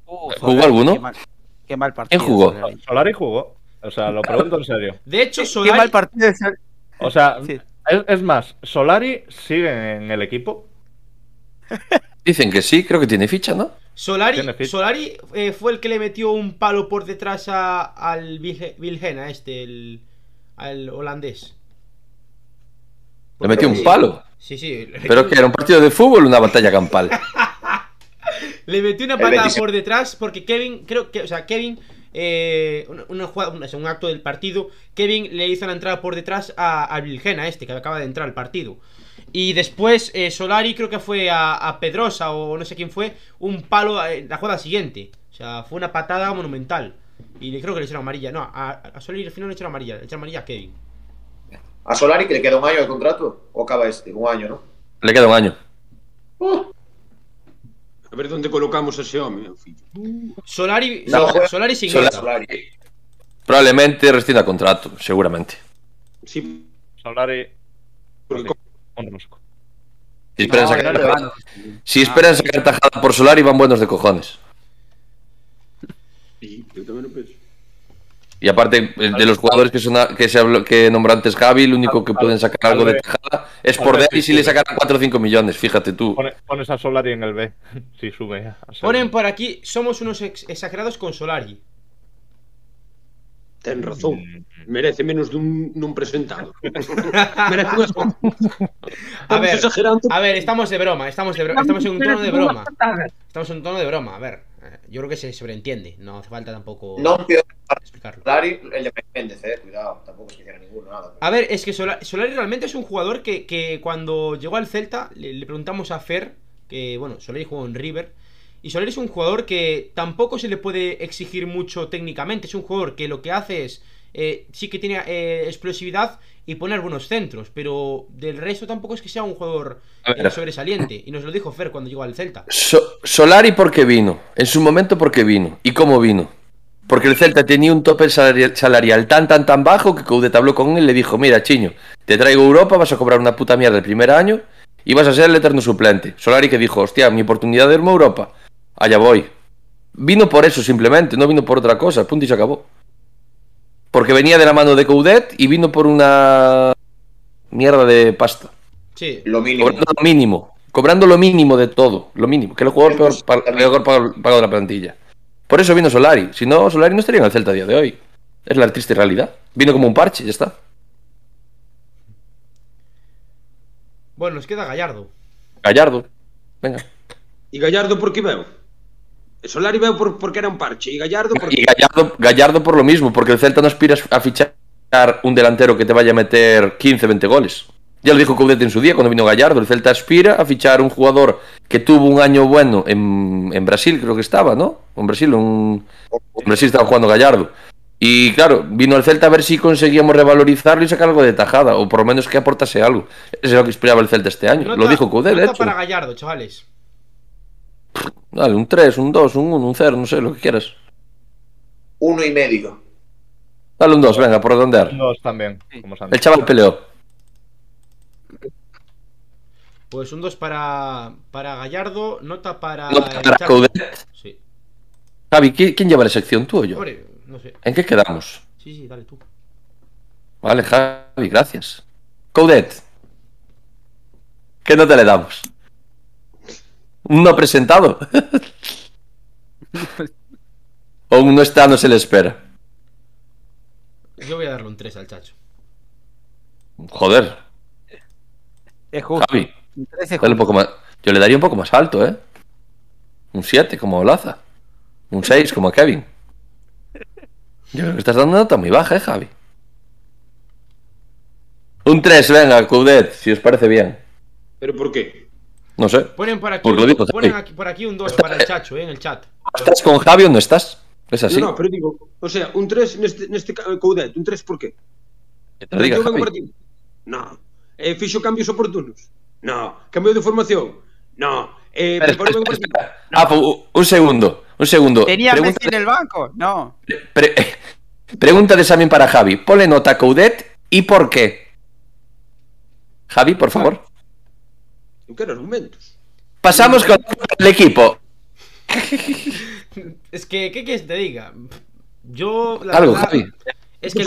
Uh, ¿Jugó alguno? Qué mal, qué mal partido. ¿Quién jugó? Solari. Solari jugó. O sea, lo pregunto en serio. De hecho, Qué Solari. mal partido O sea, Sí. es, es más, ¿Solari sigue en el equipo? Dicen que sí, creo que tiene ficha, ¿no? Solari, ficha. Solari eh, fue el que le metió un palo por detrás a, al Vilhena, este, el, al holandés. Le metió un sí. palo. Sí, sí. Pero que era un partido de fútbol o una batalla campal. (laughs) Le metió una patada 27. por detrás porque Kevin, creo que, o sea, Kevin, eh, una, un acto del partido, Kevin le hizo la entrada por detrás a, a Vilgena, este, que acaba de entrar al partido. Y después eh, Solari creo que fue a, a Pedrosa o no sé quién fue, un palo en la jugada siguiente. O sea, fue una patada monumental. Y le creo que le echaron amarilla. No, a, a Solari al final no le echaron amarilla, le echaron amarilla a Kevin. A Solari, que le queda un año de contrato. O acaba este, un año, ¿no? Le queda un año. A ver onde colocamos ese fillo. Solari, No, juega- Solari sin Solari-. Solari. Probablemente rescinda contrato, seguramente. Sí, Solari. porque. Si esperan, No, sacar, no le van. si esperan sacar tajada por Solari, van buenos de cojones. Sí, eu tamén o penso. Y aparte, eh, de los jugadores que, son, que, se habló, que nombró antes Javi, lo único que pueden sacar algo de tajada es por Deli si le sacaran 4 o 5 millones, fíjate tú. Pone- pones a Solari en el B. (laughs) Si sube. Ponen por aquí, somos unos ex- exagerados con Solari. Ten razón. Mm, Merece menos dun, nun presentado. (laughs) Merece (laughs) A ver. A ver, estamos de broma, estamos de broma, estamos en un tono de broma. Estamos en un tono de broma, a ver. Eh, Yo creo que se sobreentiende, no hace falta tampoco No explicarlo. Solari, el de Méndez, eh. Cuidado, tampoco que hiciera ninguno, nada. A ver, es que Sola- Solari realmente es un jugador que, que cuando llegó al Celta le, le preguntamos a Fer, que bueno, Solari jugó en River, y Solari es un jugador que tampoco se le puede exigir mucho técnicamente, es un jugador que lo que hace es, eh, sí que tiene eh, explosividad y poner buenos centros, pero del resto tampoco es que sea un jugador eh, sobresaliente, y nos lo dijo Fer cuando llegó al Celta. So- Solari porque vino, en su momento porque vino. ¿Y cómo vino? Porque el Celta tenía un tope salarial, salarial tan tan tan bajo que Coudet habló con él y le dijo, mira, Chiño, te traigo a Europa, vas a cobrar una puta mierda el primer año y vas a ser el eterno suplente. Solari que dijo, hostia, mi oportunidad de irme a Europa, allá voy. Vino por eso simplemente, no vino por otra cosa, punto y se acabó. Porque venía de la mano de Coudet y vino por una mierda de pasta. Sí, Lo mínimo. Cobrando lo mínimo. Cobrando lo mínimo de todo. Lo mínimo. Que el jugador peor, pa- peor pagado de la plantilla. Por eso vino Solari. Si no, Solari no estaría en el Celta a día de hoy. Es la triste realidad. Vino como un parche, ya está. bueno, nos queda Gallardo. Gallardo. Venga. E Gallardo por que veu? Solari veu por, porque era un parche. E Gallardo por Y Gallardo, Gallardo por lo mismo, porque el Celta no aspira a fichar un delantero que te vaya a meter 15, 20 goles. Ya lo dijo Coudet en su día cuando vino Gallardo. El Celta aspira a fichar un jugador que tuvo un año bueno en, en Brasil, creo que estaba, ¿no? En Brasil, un, en Brasil estaba jugando Gallardo. Y claro, vino al Celta a ver si conseguíamos revalorizarlo y sacar algo de tajada, o por lo menos que aportase algo. Eso es lo que esperaba el Celta este año. lo dijo Coudet, de nota hecho. para Gallardo, chavales. Dale, un 3, un 2, un 1, un 0, no sé, lo que quieras. Uno y medio. Dale un 2, venga, por redondear. Dos también, como Santi. El chaval peleó. Pues un 2 para, para Gallardo, nota para. Nota para Chaco. Coudet. Sí. Javi, ¿qui- ¿quién lleva la sección, tú o yo? Hombre, no sé. ¿En qué quedamos? Sí, sí, dale tú. Vale, Javi, gracias. Coudet. ¿Qué nota le damos? ¿Un no presentado? (laughs) ¿O un no está, no se le espera? Yo voy a darle un 3 al chacho. Joder, Es justo. Javi, Un 3 es dale un justo. poco más. Yo le daría un poco más alto, ¿eh? Un 7 como Olaza. Un 6 como Kevin. Yo creo que estás dando una nota muy baja, ¿eh, Javi? Un 3, venga, Coudet, si os parece bien. Pero por qué? No sé. Ponen por aquí, Pues digo, ponen aquí, por aquí un 2 para el chacho, eh, en el chat. ¿Estás con Javi o no estás? Es así. No, no, pero digo, o sea, un 3 neste, neste ca- Coudet, un 3 por qué? Que te lo diga, Javi. partido? No. Eh, fixo cambios oportunos? No. Cambiou de formación? No. Eh, Espera, espera, espera. Ah, pues, un- un segundo, un segundo. ¿Tenía Pregunta Messi en el banco? No. Pre- (laughs) pregunta de examen para Javi. Ponle nota a Coudet y por qué. Javi, por favor. Eu quero argumentos. Pasamos con el equipo. (laughs) Es que, ¿qué quieres que te diga? Yo, la Algo, verdad, Javi. es que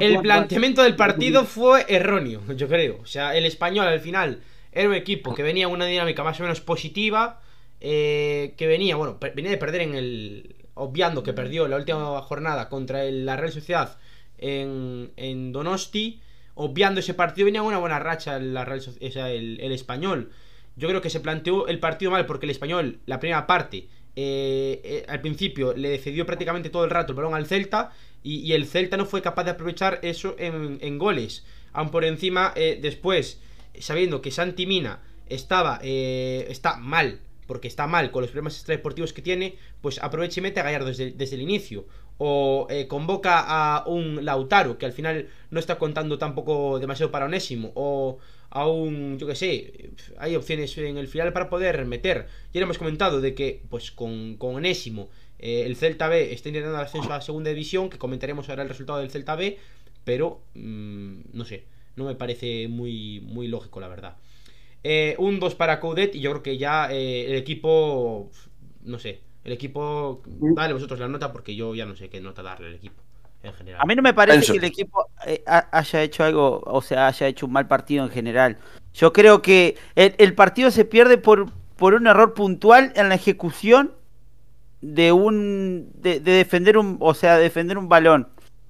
el, planteamiento del partido fue erróneo, yo creo. O sea, el español al final era un equipo que venía en una dinámica más o menos positiva, eh, que venía, bueno, venía de perder en el... Obviando que perdió la última jornada contra el- la Real Sociedad en, en Donosti, obviando ese partido, venía en una buena racha el, el español. Yo creo que se planteó el partido mal porque el español, la primera parte, eh, eh, al principio le cedió prácticamente todo el rato el balón al Celta y, y el Celta no fue capaz de aprovechar eso en, en goles. Aun por encima, eh, después, sabiendo que Santi Mina estaba, eh, está mal, porque está mal con los problemas extradeportivos que tiene, pues aprovecha y mete a Gallardo desde, desde el inicio. O eh, convoca a un Lautaro, que al final no está contando tampoco demasiado para Onésimo. O a un, yo que sé, hay opciones en el final para poder meter. Ya hemos comentado de que, pues con, con Onésimo, eh, el Celta B está intentando el ascenso a la segunda división, que comentaremos ahora el resultado del Celta B, pero mm, no sé, no me parece muy, muy lógico, la verdad. Eh, un 2 para Coudet y yo creo que ya el equipo, no sé, el equipo, dale vosotros la nota porque yo ya no sé qué nota darle al equipo en general. A mí no me parece que el equipo eh, ha- haya hecho algo, o sea, haya hecho un mal partido en general. Yo creo que el, el partido se pierde por, por un error puntual en la ejecución de un de, de defender un, o sea, defender un balón,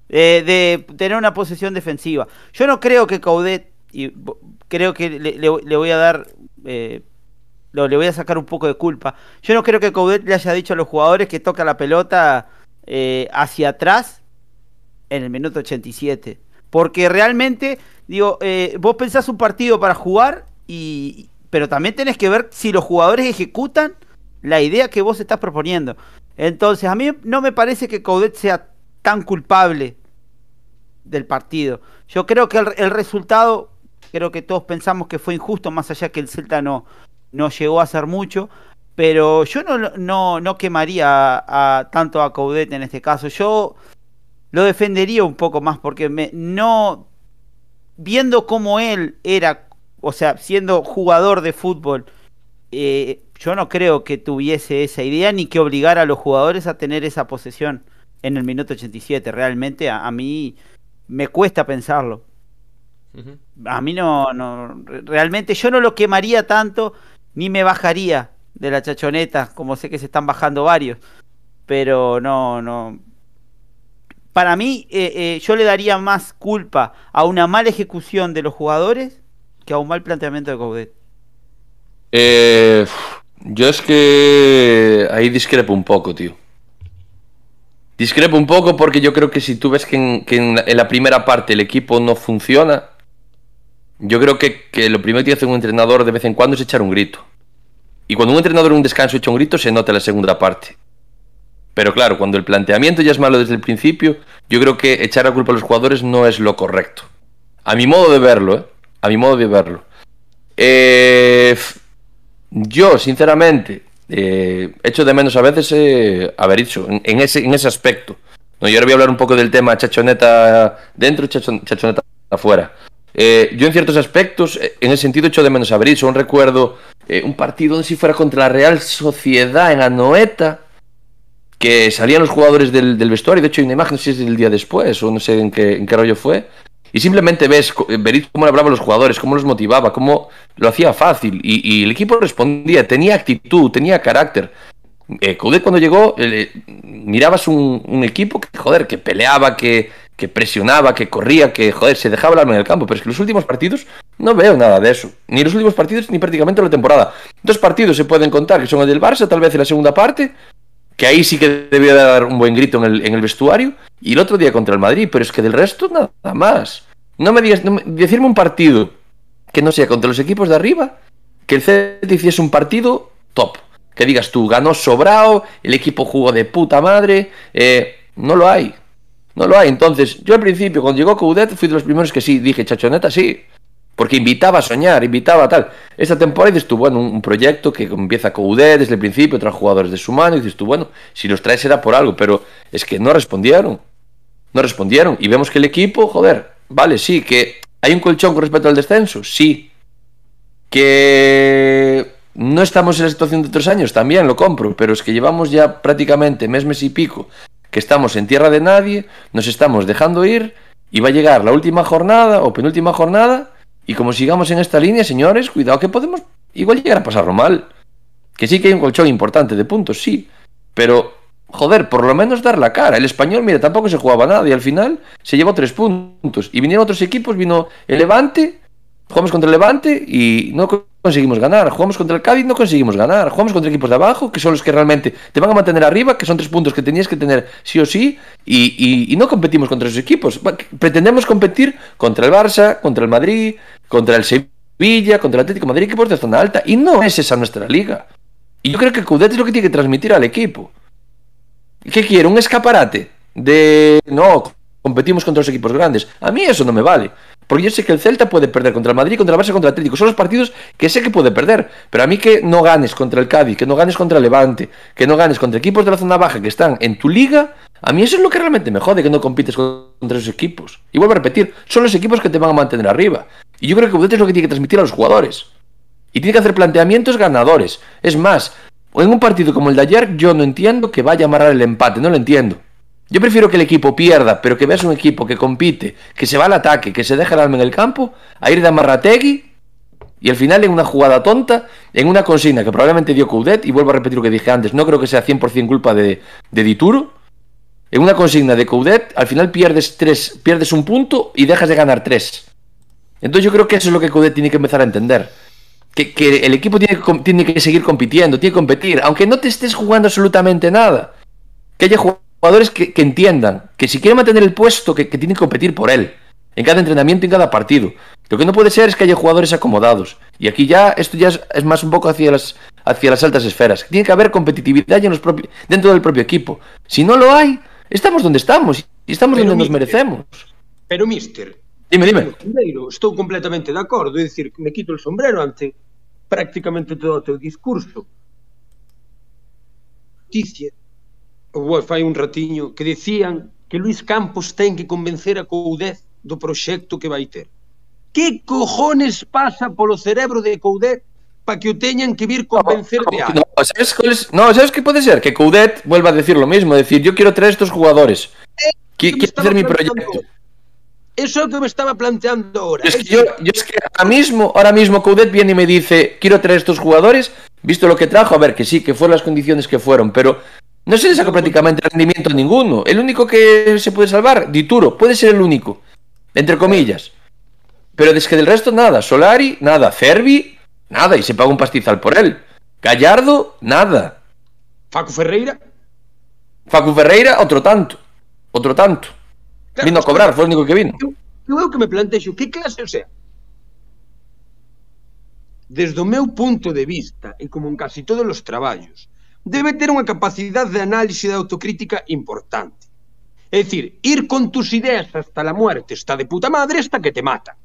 eh, de tener una posesión defensiva. Yo no creo que Caudet y creo que le, le- le voy a dar eh, lo- le voy a sacar un poco de culpa. Yo no creo que Coudet le haya dicho a los jugadores que toca la pelota eh, hacia atrás en el minuto 87. Porque realmente, digo, eh, vos pensás un partido para jugar, y, pero también tenés que ver si los jugadores ejecutan la idea que vos estás proponiendo. Entonces, a mí no me parece que Coudet sea tan culpable del partido. Yo creo que el, el resultado, creo que todos pensamos que fue injusto, más allá que el Celta no, no llegó a hacer mucho. Pero yo no, no, no quemaría a, a- tanto a Coudet en este caso. Yo lo defendería un poco más porque me, no viendo cómo él era, o sea, siendo jugador de fútbol, eh, yo no creo que tuviese esa idea ni que obligara a los jugadores a tener esa posesión en el minuto 87. Realmente a, a mí me cuesta pensarlo. A mí no, no, re- realmente yo no lo quemaría tanto ni me bajaría de la chachoneta, como sé que se están bajando varios. Pero no, no. Para mí, eh, eh, yo le daría más culpa a una mala ejecución de los jugadores que a un mal planteamiento de Coudet. Eh, yo es que ahí discrepo un poco, tío. Discrepo un poco porque yo creo que si tú ves que en, la primera parte el equipo no funciona, yo creo que, que lo primero que hace un entrenador de vez en cuando es echar un grito. Y cuando un entrenador en un descanso echa un grito, se nota la segunda parte. Pero claro, cuando el planteamiento ya es malo desde el principio, yo creo que echar la culpa a los jugadores no es lo correcto. A mi modo de verlo, ¿eh? A mi modo de verlo. Eh, yo, sinceramente, eh, echo de menos a veces eh, haber hecho en, en ese, en ese aspecto. No, y ahora voy a hablar un poco del tema chachoneta dentro y chachon- chachoneta afuera. Eh, yo en ciertos aspectos, eh, en ese sentido, echo de menos haber hecho. Un recuerdo, eh, un partido, si fuera contra la Real Sociedad en Anoeta, que salían los jugadores del, del vestuario. De hecho, hay una imagen, no sé si es del día después o no sé en qué, en rollo fue. Y simplemente ves, veréis cómo hablaba a los jugadores, cómo los motivaba, cómo lo hacía fácil. Y el equipo respondía, tenía actitud, tenía carácter. Eh, cuando llegó, eh, mirabas un, equipo que, joder, que peleaba, que, que presionaba, que corría, que joder, se dejaba el alma en el campo. Pero es que los últimos partidos no veo nada de eso. Ni los últimos partidos ni prácticamente la temporada. Dos partidos se pueden contar, que son el del Barça, tal vez en la segunda parte, que ahí sí que debió dar un buen grito en el, en el vestuario, y el otro día contra el Madrid, pero es que del resto nada más. No me digas, decirme un partido que no sea contra los equipos de arriba, que el Celta hiciese un partido top. Que digas tú, ganó sobrado, el equipo jugó de puta madre, eh, no lo hay. No lo hay. Entonces, yo al principio, cuando llegó Coudet, fui de los primeros que sí, dije, chachoneta, sí. Porque invitaba a soñar, invitaba a tal. Esta temporada dices tú, bueno, un, proyecto que empieza Coudet desde el principio, trae jugadores de su mano, y dices tú, bueno, si los traes será por algo, pero es que no respondieron. No respondieron. Y vemos que el equipo, joder, vale, sí, que hay un colchón con respecto al descenso, sí. Que no estamos en la situación de otros años, también lo compro, pero es que llevamos ya prácticamente mes, mes y pico que estamos en tierra de nadie, nos estamos dejando ir y va a llegar la última jornada o penúltima jornada y como sigamos en esta línea, señores, cuidado que podemos igual llegar a pasarlo mal. Que sí que hay un colchón importante de puntos, sí, pero joder, por lo menos dar la cara. El español, mira, tampoco se jugaba nada y al final se llevó tres puntos. Y vinieron otros equipos, vino el Levante, jugamos contra el Levante y no co- conseguimos ganar. Jugamos contra el Cádiz, no conseguimos ganar. Jugamos contra equipos de abajo, que son los que realmente te van a mantener arriba, que son tres puntos que tenías que tener sí o sí, y, no competimos contra esos equipos. Pretendemos competir contra el Barça, contra el Madrid, contra el Sevilla, contra el Atlético de Madrid, equipos de zona alta, y no es esa nuestra liga. Y yo creo que Coudet es lo que tiene que transmitir al equipo. ¿Qué quiere? ¿Un escaparate? De. No, competimos contra los equipos grandes. A mí eso no me vale. Porque yo sé que el Celta puede perder contra el Madrid, contra el Barça, contra el Atlético. Son los partidos que sé que puede perder. Pero a mí que no ganes contra el Cádiz, que no ganes contra el Levante, que no ganes contra equipos de la zona baja que están en tu liga, a mí eso es lo que realmente me jode, que no compites contra esos equipos. Y vuelvo a repetir, son los equipos que te van a mantener arriba. Y yo creo que Coudet es lo que tiene que transmitir a los jugadores. Y tiene que hacer planteamientos ganadores. Es más, en un partido como el de ayer, yo no entiendo que vaya a amarrar el empate, no lo entiendo. Yo prefiero que el equipo pierda, pero que veas un equipo que compite, que se va al ataque, que se deja el alma en el campo, a ir de amarrategui y al final en una jugada tonta, en una consigna que probablemente dio Coudet, y vuelvo a repetir lo que dije antes, no creo que sea 100% culpa de, de Dituro, en una consigna de Coudet, al final pierdes, tres, pierdes un punto y dejas de ganar tres. Entonces yo creo que eso es lo que Coudet tiene que empezar a entender. Que, el equipo tiene que, tiene que seguir compitiendo, tiene que competir, aunque no te estés jugando absolutamente nada. Que haya jugadores que, que entiendan que si quieren mantener el puesto, que, que tienen que competir por él. En cada entrenamiento y en cada partido. Lo que no puede ser es que haya jugadores acomodados. Y aquí ya, esto ya es, es más un poco hacia las, hacia las altas esferas. Tiene que haber competitividad en los dentro del propio equipo. Si no lo hay, estamos donde estamos. Y estamos Pero donde nos mire, merecemos. Pero, mister, Dime, dime. Primeiro, estou completamente de acordo, é dicir, me quito el sombrero ante prácticamente todo o teu discurso. Noticia, ou fai un ratiño, que decían que Luis Campos ten que convencer a Coudet do proxecto que vai ter. Que cojones pasa polo cerebro de Coudet para que o teñan que vir convencer no, no, de algo. No, ¿sabes, que, no, ¿sabes qué puede ser? Que Coudet vuelva a decir lo mismo, decir, yo quiero traer estos jugadores. Eh, quiero hacer mi proyecto. Eso é o que me estaba planteando ahora. Es que yo, yo, es que ahora mismo, ahora mismo Coudet viene y me dice, quiero traer estos jugadores, visto lo que trajo, a ver, que sí, que fueron las condiciones que fueron, pero No se le sacó prácticamente rendimiento ninguno. El único que se puede salvar, Dituro, puede ser el único. Entre comillas. Pero es que del resto nada. Solari, nada. Cervi, nada. Y se paga un pastizal por él. Gallardo, nada. Facu Ferreira. Facu Ferreira, otro tanto. Otro tanto. Claro, vino a cobrar, fue el único que vino. Eu, eu é o que me plantexo, que clase, o sea, desde o meu punto de vista, e como en casi todos os traballos, debe ter unha capacidade de análise e de autocrítica importante. É dicir, ir con tus ideas hasta la muerte está de puta madre hasta que te mata.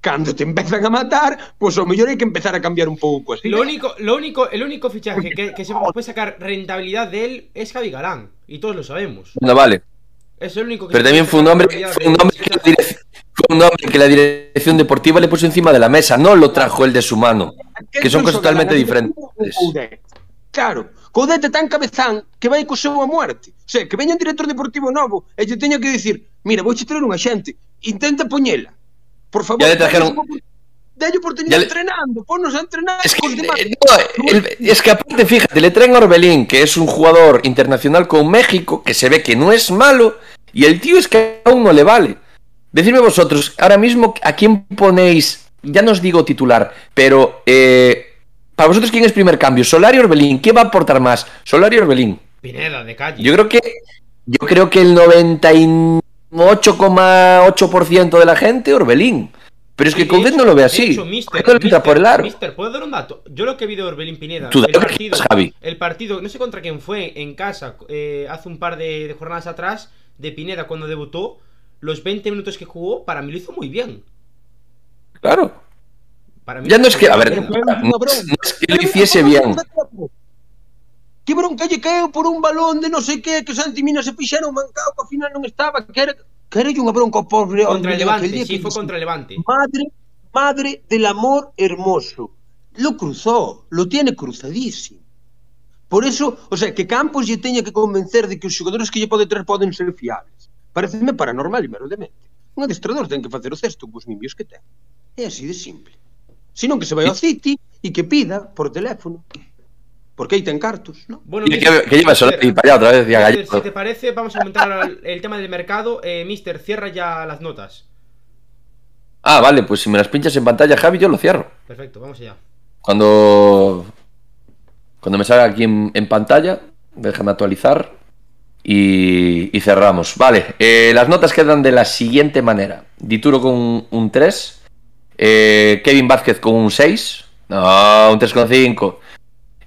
Cando te empezan a matar, pois ao mellor hai que empezar a cambiar un pouco así. Lo único, lo único, el único fichaje que, que se puede sacar rentabilidad de él es Javi Galán. Y todos lo sabemos. No vale. Es el único que Pero también fue un hombre, fue un hombre que la direc- fue un hombre que la dirección deportiva le puso encima de la mesa, no lo trajo él de su mano. que son cosas totalmente diferentes. Claro, Coudet é tan cabezán que vai co seu a muerte. O sea, que veña un director deportivo novo e lle teña que dicir, mira, vou traer unha xente, intenta poñela. Por favor, Ya le trajeron- Dalle oportunidade Ya le- entrenando, ponnos a entrenar Es que, demás. eh, no, el- es que aparte, fíjate, le traen a Orbelín, que es un jugador internacional con México, que se ve que no es malo, Y el tío es que a uno le vale. Decidme vosotros, ahora mismo, ¿a quién ponéis? Ya no os digo titular, pero eh, para vosotros, ¿quién es primer cambio? ¿Solari o Orbelín? ¿Quién va a aportar más? ¿Solari o Orbelín? Pineda, de calle. Yo creo que yo creo que el 98,8% de la gente Orbelín. Pero es que Coudet no lo ve así. hecho, mister, lo por el aro. mister, ¿puedo dar un dato? Yo lo que vi de Orbelín Pineda, Tú el partido, quieras, Javi. el partido, no sé contra quién fue, en casa, eh, hace un par de, de jornadas atrás, de Pineda cuando debutó, los 20 minutos que jugó, para mí lo hizo muy bien. Claro. Para mí ya no es que, a ver, no, es que lo hiciese bien. Que bronca lle caeu por un balón de non sei que que Santi Mina se pixaron mancao que ao final non estaba, que era que era unha bronca pobre contra Levante, si sí, foi contra Levante. Madre, madre del amor hermoso. Lo cruzó, lo tiene cruzadísimo. Por eso, o sea, que Campos lle teña que convencer de que os xogadores que lle pode traer poden ser fiables. Pareceme paranormal, meramente. Un adestrador ten que facer o cesto cos mimios que ten. É así de simple. Senón que se vai ao City e que pida por teléfono. Porque aí ten cartos, non? Bueno, Y que, mister, que lleva mister, para allá otra vez y a mister, si te parece, vamos a aumentar el, tema del mercado. Eh, mister, cierra ya las notas. Ah, vale, pues si me las pinchas en pantalla, Javi, yo lo cierro. Perfecto, vamos allá. Cuando. Cuando me salga aquí en, en pantalla, déjame actualizar. Y, y cerramos. Vale, eh, las notas quedan de la siguiente manera: Dituro con un, un 3, eh, Kevin Vázquez con un 6, no, un 3,5.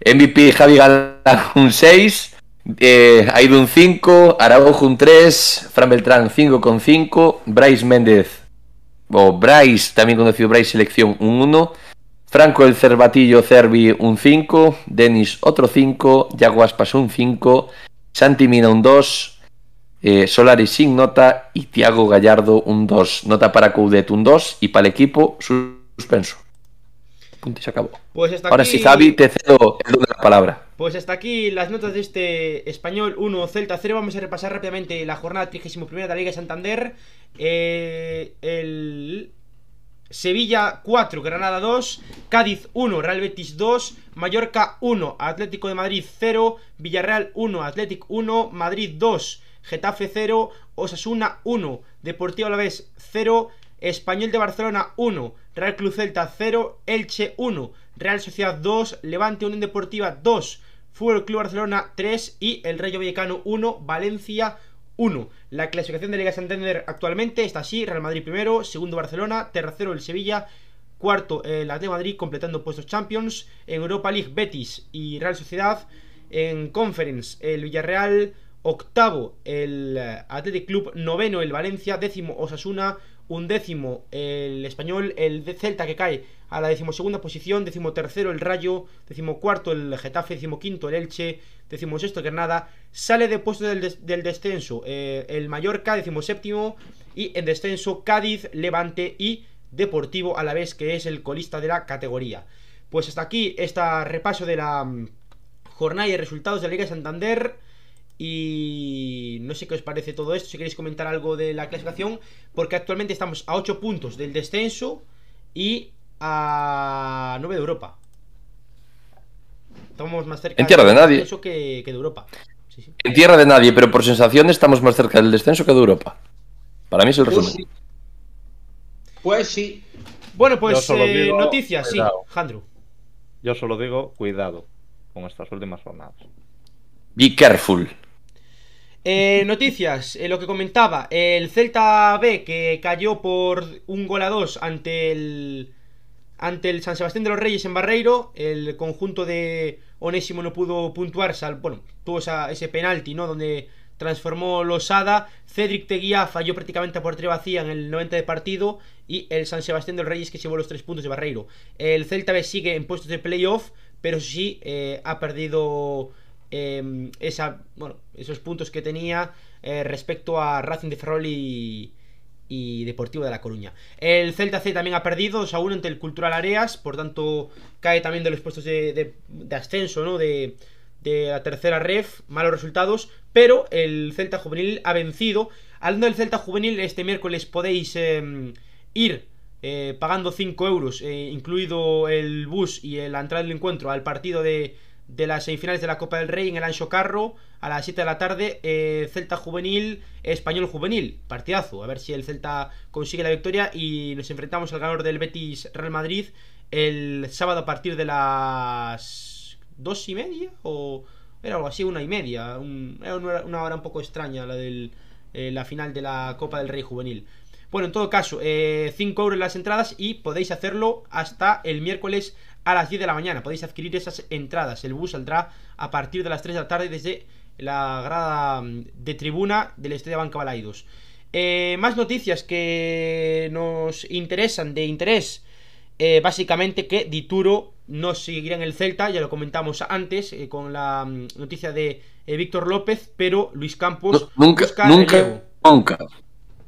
MVP Javi Galán (laughs) un 6, eh, Aidu un 5, Araujo un 3, Fran Beltrán 5,5, Bryce Méndez, o Bryce, también conocido Bryce Selección, un 1. Franco el Cervatillo Cervi un 5, Denis otro 5, Yaguaspas un 5, Santi Mina un 2, eh, Solari sin nota y Tiago Gallardo un 2. Nota para Coudet un 2 y para el equipo suspenso. Punto y se acabó. Pues hasta Ahora aquí, sí, Javi, te cedo el de la palabra. Pues hasta aquí las notas de este Español 1, Celta 0. Vamos a repasar rápidamente la jornada 31 de la Liga de Santander. Eh, el Sevilla 4, Granada 2, Cádiz 1, Real Betis 2, Mallorca 1, Atlético de Madrid 0, Villarreal 1, Atlético 1, Madrid 2, Getafe 0, Osasuna 1, Deportivo Alavés 0, Español de Barcelona 1, Real Club Celta 0, Elche 1, Real Sociedad 2, Levante Unión Deportiva 2, Fútbol Club Barcelona 3 y el Rayo Vallecano 1, Valencia 1. La clasificación de Liga Santander actualmente está así: Real Madrid primero, segundo Barcelona, tercero el Sevilla, cuarto el Atlético de Madrid completando puestos Champions, en Europa League Betis y Real Sociedad, en Conference el Villarreal, octavo el eh, Athletic Club, noveno el Valencia, décimo Osasuna, undécimo el Español, el Celta que cae a la decimosegunda posición, decimotercero el Rayo, decimocuarto el Getafe, decimoquinto el Elche, decimosexto el Granada, sale de puesto del, des- del descenso eh, el Mallorca, decimoséptimo, y en descenso Cádiz, Levante y Deportivo a la vez que es el colista de la categoría. Pues hasta aquí este repaso de la mm, jornada y resultados de la Liga de Santander. Y no sé qué os parece todo esto, si queréis comentar algo de la clasificación, porque actualmente estamos a 8 puntos del descenso y a 9 de Europa. Estamos más cerca En tierra de del nadie. descenso que, que de Europa. Sí, sí. En tierra de nadie, pero por sensación estamos más cerca del descenso que de Europa. Para mí es el Pues resumen. sí. Pues sí. Bueno, pues eh, digo, noticias, sí. Jandro. Yo solo digo cuidado con estas últimas jornadas. Be careful. Eh, noticias, eh, lo que comentaba, el Celta B que cayó por un gol a dos ante el ante el San Sebastián de los Reyes en Barreiro, el conjunto de Onésimo no pudo puntuar, sal- bueno, tuvo esa- ese penalti, ¿no? Donde transformó Losada, Cedric Teguía falló prácticamente a portería vacía en el 90 de partido y el San Sebastián de los Reyes que llevó los tres puntos de Barreiro. El Celta B sigue en puestos de playoff, pero sí eh, ha perdido bueno, esos puntos que tenía eh, respecto a Racing de Ferrol y, y Deportivo de La Coruña. El Celta C también ha perdido 2 a 1 ante el Cultural Areas, por tanto cae también de los puestos de, de- ascenso, ¿no? De, la tercera ref, malos resultados, pero el Celta Juvenil ha vencido. Hablando del Celta Juvenil, este miércoles podéis eh, ir eh, pagando 5 euros, eh, incluido el bus y la entrada del encuentro, al partido de, de las semifinales de la Copa del Rey en el Ancho Carro a las 7 de la tarde. eh, Celta Juvenil, Español Juvenil. Partidazo. A ver si el Celta consigue la victoria. Y nos enfrentamos al ganador del Betis Real Madrid el sábado a partir de las dos y media. O era algo así, una y media. era una, hora un poco extraña la del eh, la final de la Copa del Rey Juvenil. Bueno, en todo caso, 5 euros las entradas y podéis hacerlo hasta el miércoles a las 10 de la mañana. Podéis adquirir esas entradas. El bus saldrá a partir de las 3 de la tarde desde la grada mm, de tribuna del Estadio Banca Balaidos. Eh, más noticias que nos interesan, de interés. Eh, básicamente que Dituro no seguirá en el Celta, ya lo comentamos antes eh, con la mm, noticia de eh, Víctor López, pero Luis Campos No, nunca, busca nunca, relevo. nunca.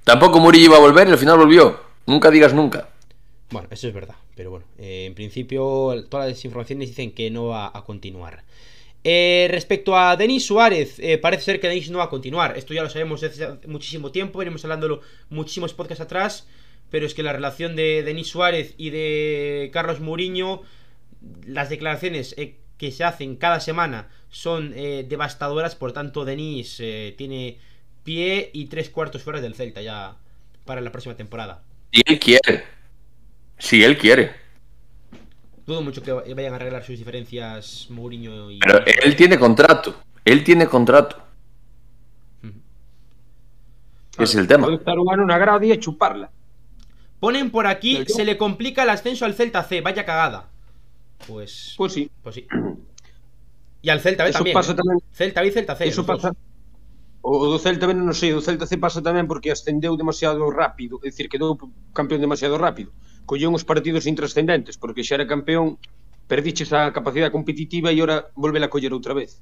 Tampoco Murillo iba a volver y al final volvió. Nunca digas nunca. Bueno, eso es verdad, pero bueno, eh, en principio todas las informaciones dicen que no va a continuar. Eh, respecto a Denis Suárez, eh, parece ser que Denis no va a continuar. Esto ya lo sabemos desde hace muchísimo tiempo, venimos hablándolo muchísimos podcasts atrás, pero es que la relación de Denis Suárez y de Carlos Mourinho, las declaraciones eh, que se hacen cada semana son eh, devastadoras, por tanto Denis eh, tiene pie y tres cuartos fuera del Celta ya para la próxima temporada. Si él quiere. Si él quiere. Dudo mucho que vayan a arreglar sus diferencias Mourinho y. Pero él tiene contrato. Él tiene contrato. Ese es el tema. Pode estar un ano na grada a chuparla. Ponen por aquí, se le complica el ascenso al Celta C, vaya cagada. Pues. Pois sí. Pues sí. Y al Celta B Eso también. pasa ¿eh? tamén. Celta B y Celta C. Eso pasa. O do Celta ben non sei, o do Celta C pasa tamén porque ascendeu demasiado rápido, é dicir, quedou campeón demasiado rápido. Colleu uns partidos intrascendentes porque xa era campeón, perdiches a capacidade competitiva e ora volve a coller outra vez.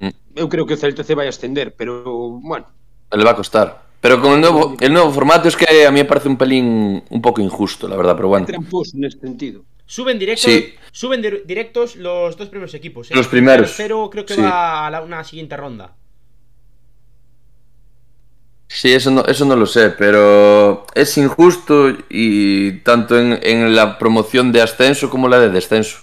Mm. Eu creo que o Celta C vai ascender, pero, bueno, Le va a costar. Pero con el nuevo, el nuevo formato es que a mí me parece un pelín un poco injusto, la verdad, pero bueno. tramposo neste sentido. Suben directos, Sí. suben dir- directos los dos primeros equipos. ¿eh? Los primeros. Tercero creo que Sí. va a la- una siguiente ronda. Sí, eso no, eso no lo sé, pero es injusto y tanto en, en la promoción de ascenso como la de descenso.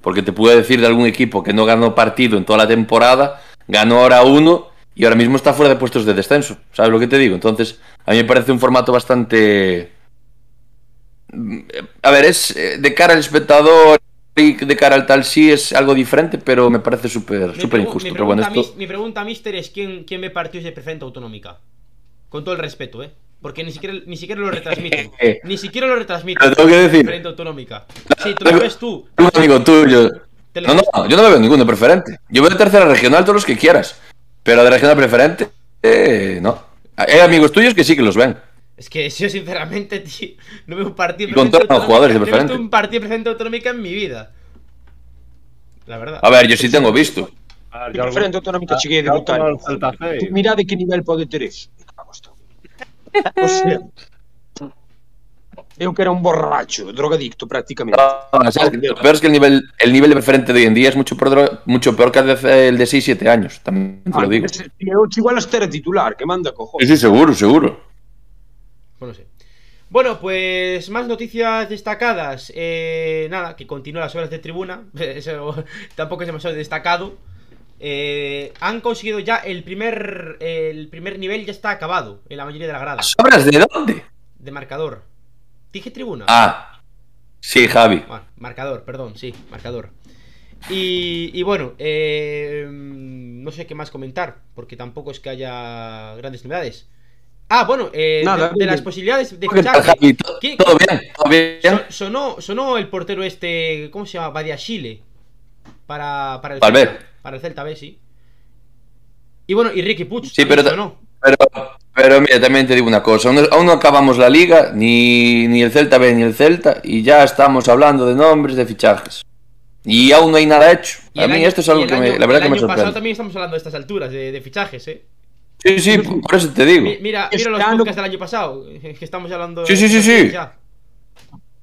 Porque te puedo decir de algún equipo que no ganó partido en toda la temporada, ganó ahora uno y ahora mismo está fuera de puestos de descenso. ¿Sabes lo que te digo? Entonces, a mí me parece un formato bastante... A ver, es eh, de cara al espectador y de cara al tal sí es algo diferente, pero me parece súper injusto. mi Pero bueno, pregunta, esto... mi pregunta, mister, es quién, quién ve partidos de preferente autonómica. Con todo el respeto, ¿eh? Porque ni siquiera, ni siquiera lo (laughs) retransmiten. ni siquiera lo retransmiten. Lo tengo que decir. Preferente autonómica. Sí, tú lo ves tú. Un amigo tuyo. No, no, yo no me veo ninguno preferente. Yo veo de tercera regional todos los que quieras. Pero de regional preferente, eh, no. Hay amigos tuyos que sí que los ven. Es que yo sinceramente, tío, no veo un partido Y con preferente todos los jugadores de autonómica- no he visto preferente. un partido preferente autonómica en mi vida. La verdad. A ver, yo sí tengo visto. A ver, Que yo preferente autonómica cheguei a debutar. Tú Mirade que nivel pode ter eso. O sea, eu que era un borracho, drogadicto prácticamente. No, ¿sabes? Lo peor es que el nivel, el nivel de preferente de hoy en día es mucho peor, mucho peor que el de, el de 6-7 años. También te lo digo. ese tío, igual hasta era titular, que manda Sí, cojones. sí, seguro, seguro. Bueno, sí. Bueno, pues más noticias destacadas. Eh, nada, que continúan las horas de tribuna. (laughs) Eso tampoco es demasiado destacado. Eh, han conseguido ya el primer el primer nivel ya está acabado en la mayoría de la grada ¿Sobras de dónde? de marcador. Dije tribuna. Ah, sí, Javi. Bueno, marcador, perdón, sí, marcador. Y, y bueno, eh, no sé qué más comentar, porque tampoco es que haya grandes novedades. Ah, bueno, eh, Nada, de, las posibilidades de ¿Qué tal, fichaje. Javi? ¿Todo ¿Qué- todo bien? ¿Todo bien? So- sonó, sonó el portero este, ¿cómo se llama? Badiashile. Para, para el Valverde. Para el Celta B, sí. Y bueno, y Ricky Puch. Sí, pero, sonó. pero, pero mira, también te digo una cosa. Aún no, aún no acabamos la liga, ni, ni el Celta B ni el Celta, y ya estamos hablando de nombres, de fichajes. Y aún no hay nada hecho. Y A mí año- esto es algo que me, año- la verdad que me año pasado sorprende. también estamos hablando a estas alturas de, de fichajes, ¿eh? Sí, sí, por eso te digo. Mi- Mira, Este mira los año- podcasts del año pasado, eh, que estamos hablando. Sí, sí, sí, sí. ya.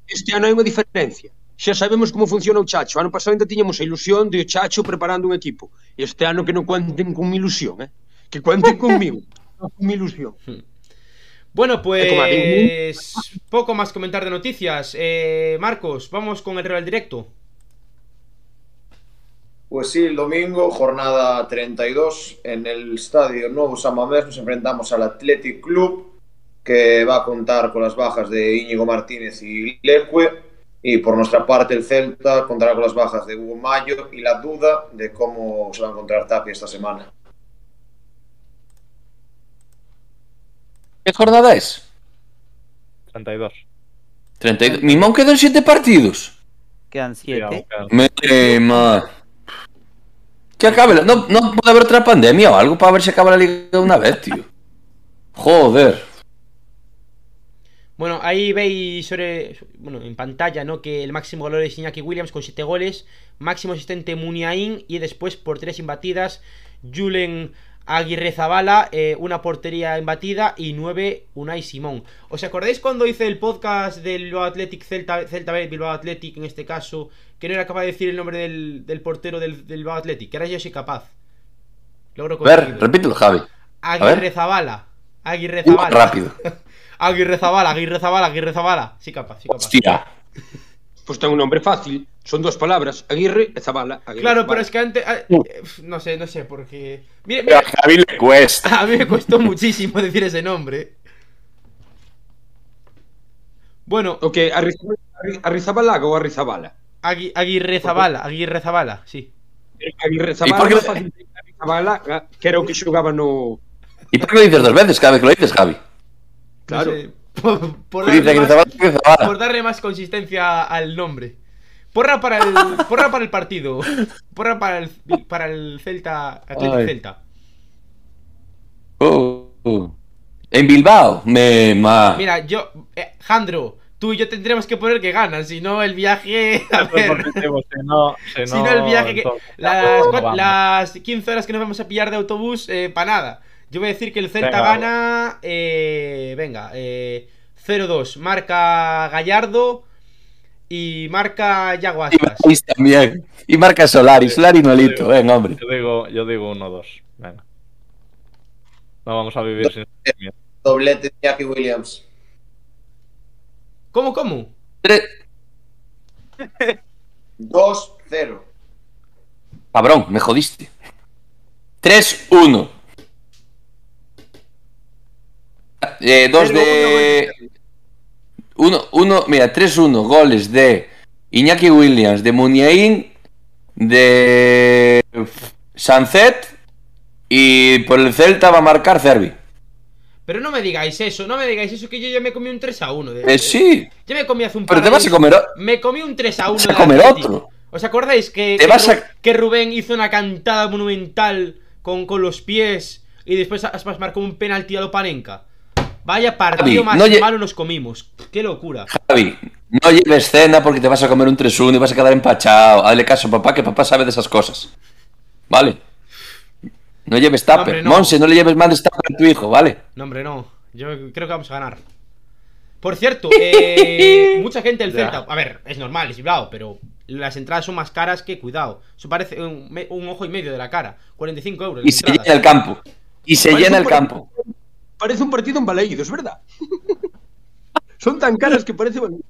Este ano hai unha diferencia. Xa sabemos como funciona o Chacho. Ano pasado ainda tiñamos a ilusión de o Chacho preparando un equipo. Este ano que non cuenten con mi ilusión, eh? Que cuenten conmigo. (laughs) Con mi ilusión. Bueno, como a pues. Poco más comentar de noticias. Eh, Marcos, vamos con el Real Directo. Pues sí, el domingo, jornada 32, en el estadio Nuevo San Mamés nos enfrentamos al Athletic Club, que va a contar con las bajas de Íñigo Martínez y Leque. Y por nuestra parte, el Celta contará con las bajas de Hugo Mayo y la duda de cómo se va a encontrar Tapia esta semana. ¿Qué jornada es? 32. 32. Mimón quedó en 7 partidos. Quedan Sí, aún siete. quedan. Me, ma. Que acabe la... no, no puede haber otra pandemia o algo para ver si acaba la liga de una vez, tío. Joder. Bueno, ahí veis sobre, bueno, en pantalla, ¿no? Que el máximo goleador es Iñaki Williams con 7 goles, máximo asistente Muniain y después por 3 imbatidas Julen Aguirre Zabala, eh, una portería imbatida y 9 Unai Simón. ¿Os acordáis cuando hice el podcast del Bilbao Athletic Celta, Celta B, Bilbao Athletic en este caso, que no era capaz de decir el nombre del, del portero del, del Bilbao Athletic? Que ahora yo soy capaz. Logro A ver, repítelo, Javi. Aguirre. Zabala. Aguirre Uh, Zabala. rápido. (laughs) Aguirre Zabala, Aguirre Zabala, Aguirre Zabala. Sí, capaz, sí, capaz. Hostia. Pois ten un nombre fácil, son dos palabras, Aguirre e Zabala. Aguirre, Claro, Zabala. pero es que antes. ah, eh, No sé, no sé, porque. Mira, Pero a Javi le cuesta. (laughs) a mí me costó muchísimo decir ese nombre. Bueno, O que Arrizabalaga Arrizabalaga ou Arrizabala? Agui- Aguirre Zabala, Aguirre Zabala, sí. Aguirre E por Zabala, que- máis fácil de Arrizabalaga, que era o que xogaba no... ¿Y por qué lo dices dos veces cada vez que lo dices, Javi? Claro. No sé, por, darle más, por darle consistencia al nombre. Porra para el, porra para el partido. Porra para el, para el Celta. Atlético Ay. Celta. Uh, uh. En Bilbao, me ma. Mira, yo. eh, Jandro, tú y yo tendremos que poner que ganan, si no el viaje. A ver. Objetivo, si no, si Si no, el viaje que. entonces, Las, las 15 horas que nos vamos a pillar de autobús, para nada. Yo voy a decir que el Celta Venga. gana. eh, venga, eh, 0-2. Marca Gallardo y marca Y Aspas. Luis también. Y marca Solari, Solari Nolito, venga, hombre. Yo digo, yo digo 1-2. Venga. No vamos a vivir sin miedo. Doblete de Iñaki Williams. ¿Cómo, cómo? Tre- 2-0. (laughs) Cabrón, me jodiste. 3-1. Eh, dos de. Uno, uno, mira, 3-1. Goles de Iñaki Williams, de Muniain, de Sancet. Y por el Celta va a marcar Cervi. Pero no me digáis eso, no me digáis eso, que yo ya me comí un 3 a 1. Eh, sí, Ya me comí hace un pero par te de vas a comer. o- Me comí un 3 a 1. Vas a comer otro. ¿Os acordáis que, Te que, vas Ru- a- que Rubén hizo una cantada monumental con, con los pies y después Aspas marcó un penalti a lo Panenka? Vaya partido Javi, más no lle- malo nos comimos. Qué locura. Javi, no lleves cena porque te vas a comer un 3-1 y vas a quedar empachado. Hazle caso a papá, que papá sabe de esas cosas. ¿Vale? No lleves tupper. No. Monse, no le lleves más de tupper a tu hijo, ¿vale? No, hombre, no. Yo creo que vamos a ganar. Por cierto, eh, (laughs) mucha gente del. Celta. A ver, es normal, es Bilbao, pero las entradas son más caras que cuidado. Eso parece un, ojo y medio de la cara. 45 euros. Y se entradas. llena el campo. Y se Parece llena el campo. parece un partido en Baleidos, ¿verdad? Son tan caras que parece Baleidos.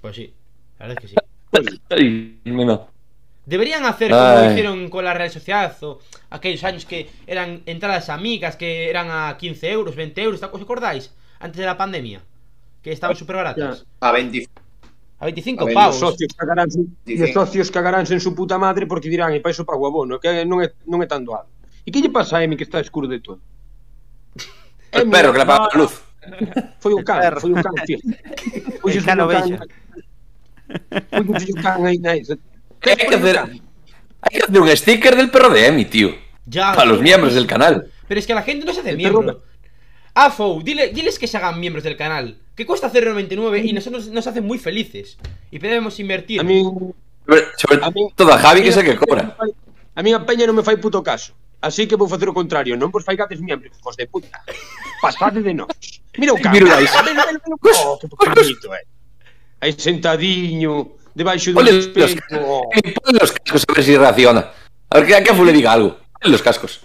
Pues sí, la verdad es que sí. Ay, no. Deberían hacer como Ay. hicieron con la Real Sociedad o aquellos años que eran entradas amigas que eran a 15 euros, 20 euros, ¿os acordáis? Antes de la pandemia, que estaban súper baratas. A 25. A 25 a ver, pavos. Os socios cagaránse, e os socios cagaránse en su puta madre porque dirán, e pa iso pago abono, que non é, non é tan doado. E que lle pasa a Emi que está escuro de todo? El perro que le apaga la luz. (laughs) Foi o can, foi o can, tío. (laughs) Foi El can ovella. Foi o can aí na esa. Hay que, hacer, hay que hacer un sticker del perro de Emi, tío. Ya, Para los miembros del canal. Pero es que la gente no se hace El miembro. Afo, dile, diles que se hagan miembros del canal. Que cuesta 0,99 y nosotros nos hacen muy felices. Y debemos invertir. A mí Sobre, sobre A mí- todo a Javi, que es el que cobra. A mí a peña non me fai puto caso. Así que vou facer o contrario, non vos faigades miembros, hijos de puta. Pasade de nós. Mira o cambio. Mira, mira, mira, mira. Oh, que eh. Aí sentadiño, debaixo do de espeto. Ponle os cascos a ver se si reacciona. A ver, que a que fule diga algo. Ponle los cascos.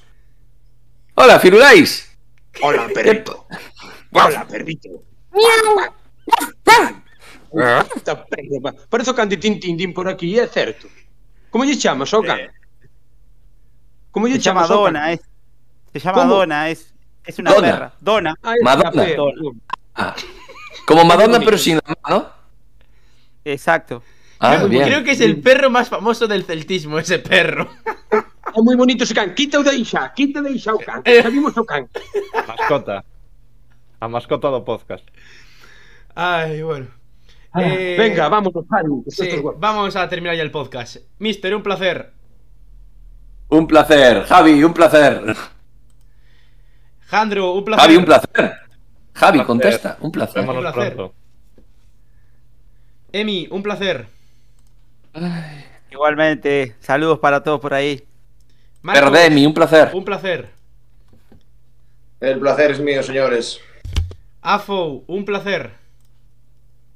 Hola, Firulais. Hola, eh, perrito. Hola, perrito. Miau. Eh. Parece o cante Tintín por aquí, é certo. Como lle chamas, ao Eh, Como lle Se llama can? es. Se llama ¿Cómo? Dona, es. Es una Dona. perra. Dona. Ah, es Madonna. Ah. Como Madonna, pero sin la mano. Exacto. Ah, creo, bien. creo que es el perro más famoso del celtismo, ese perro. (laughs) É moi bonito ese can. Quita o de aí xa, quita de o can. O can. Mascota. A mascota do podcast. Ay, bueno. Ah, Eh, Venga, vamos, Sí, guapos. vamos a terminar ya el podcast. Mister, un placer. Un placer. Javi, un placer. Jandro, un placer. Javi, un placer. Javi, placer. contesta. Un placer. Pronto. Emi, un placer. Igualmente, saludos para todos por ahí. Perdemi, un placer. un placer. El placer es mío, señores. Afo, un placer.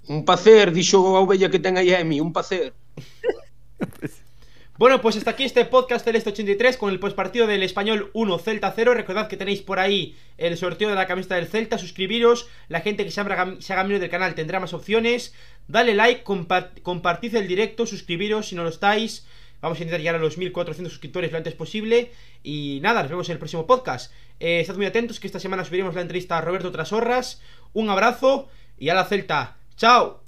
Un placer, dixo a ovella que ten aí Emi, un placer. (laughs) Bueno, pues hasta aquí este podcast Celeste 83 con el postpartido del Español 1 Celta 0. Recordad que tenéis por ahí el sorteo de la camiseta del Celta. Suscribiros. La gente que se haga, se del canal tendrá más opciones. Dale like, compa- compartid el directo, suscribiros si no lo estáis. Vamos a intentar llegar a los 1400 suscriptores lo antes posible. Y nada, nos vemos en el próximo podcast. Eh, estad muy atentos que esta semana subiremos la entrevista a Roberto Trasorras. Un abrazo y a la Celta. ¡Chao!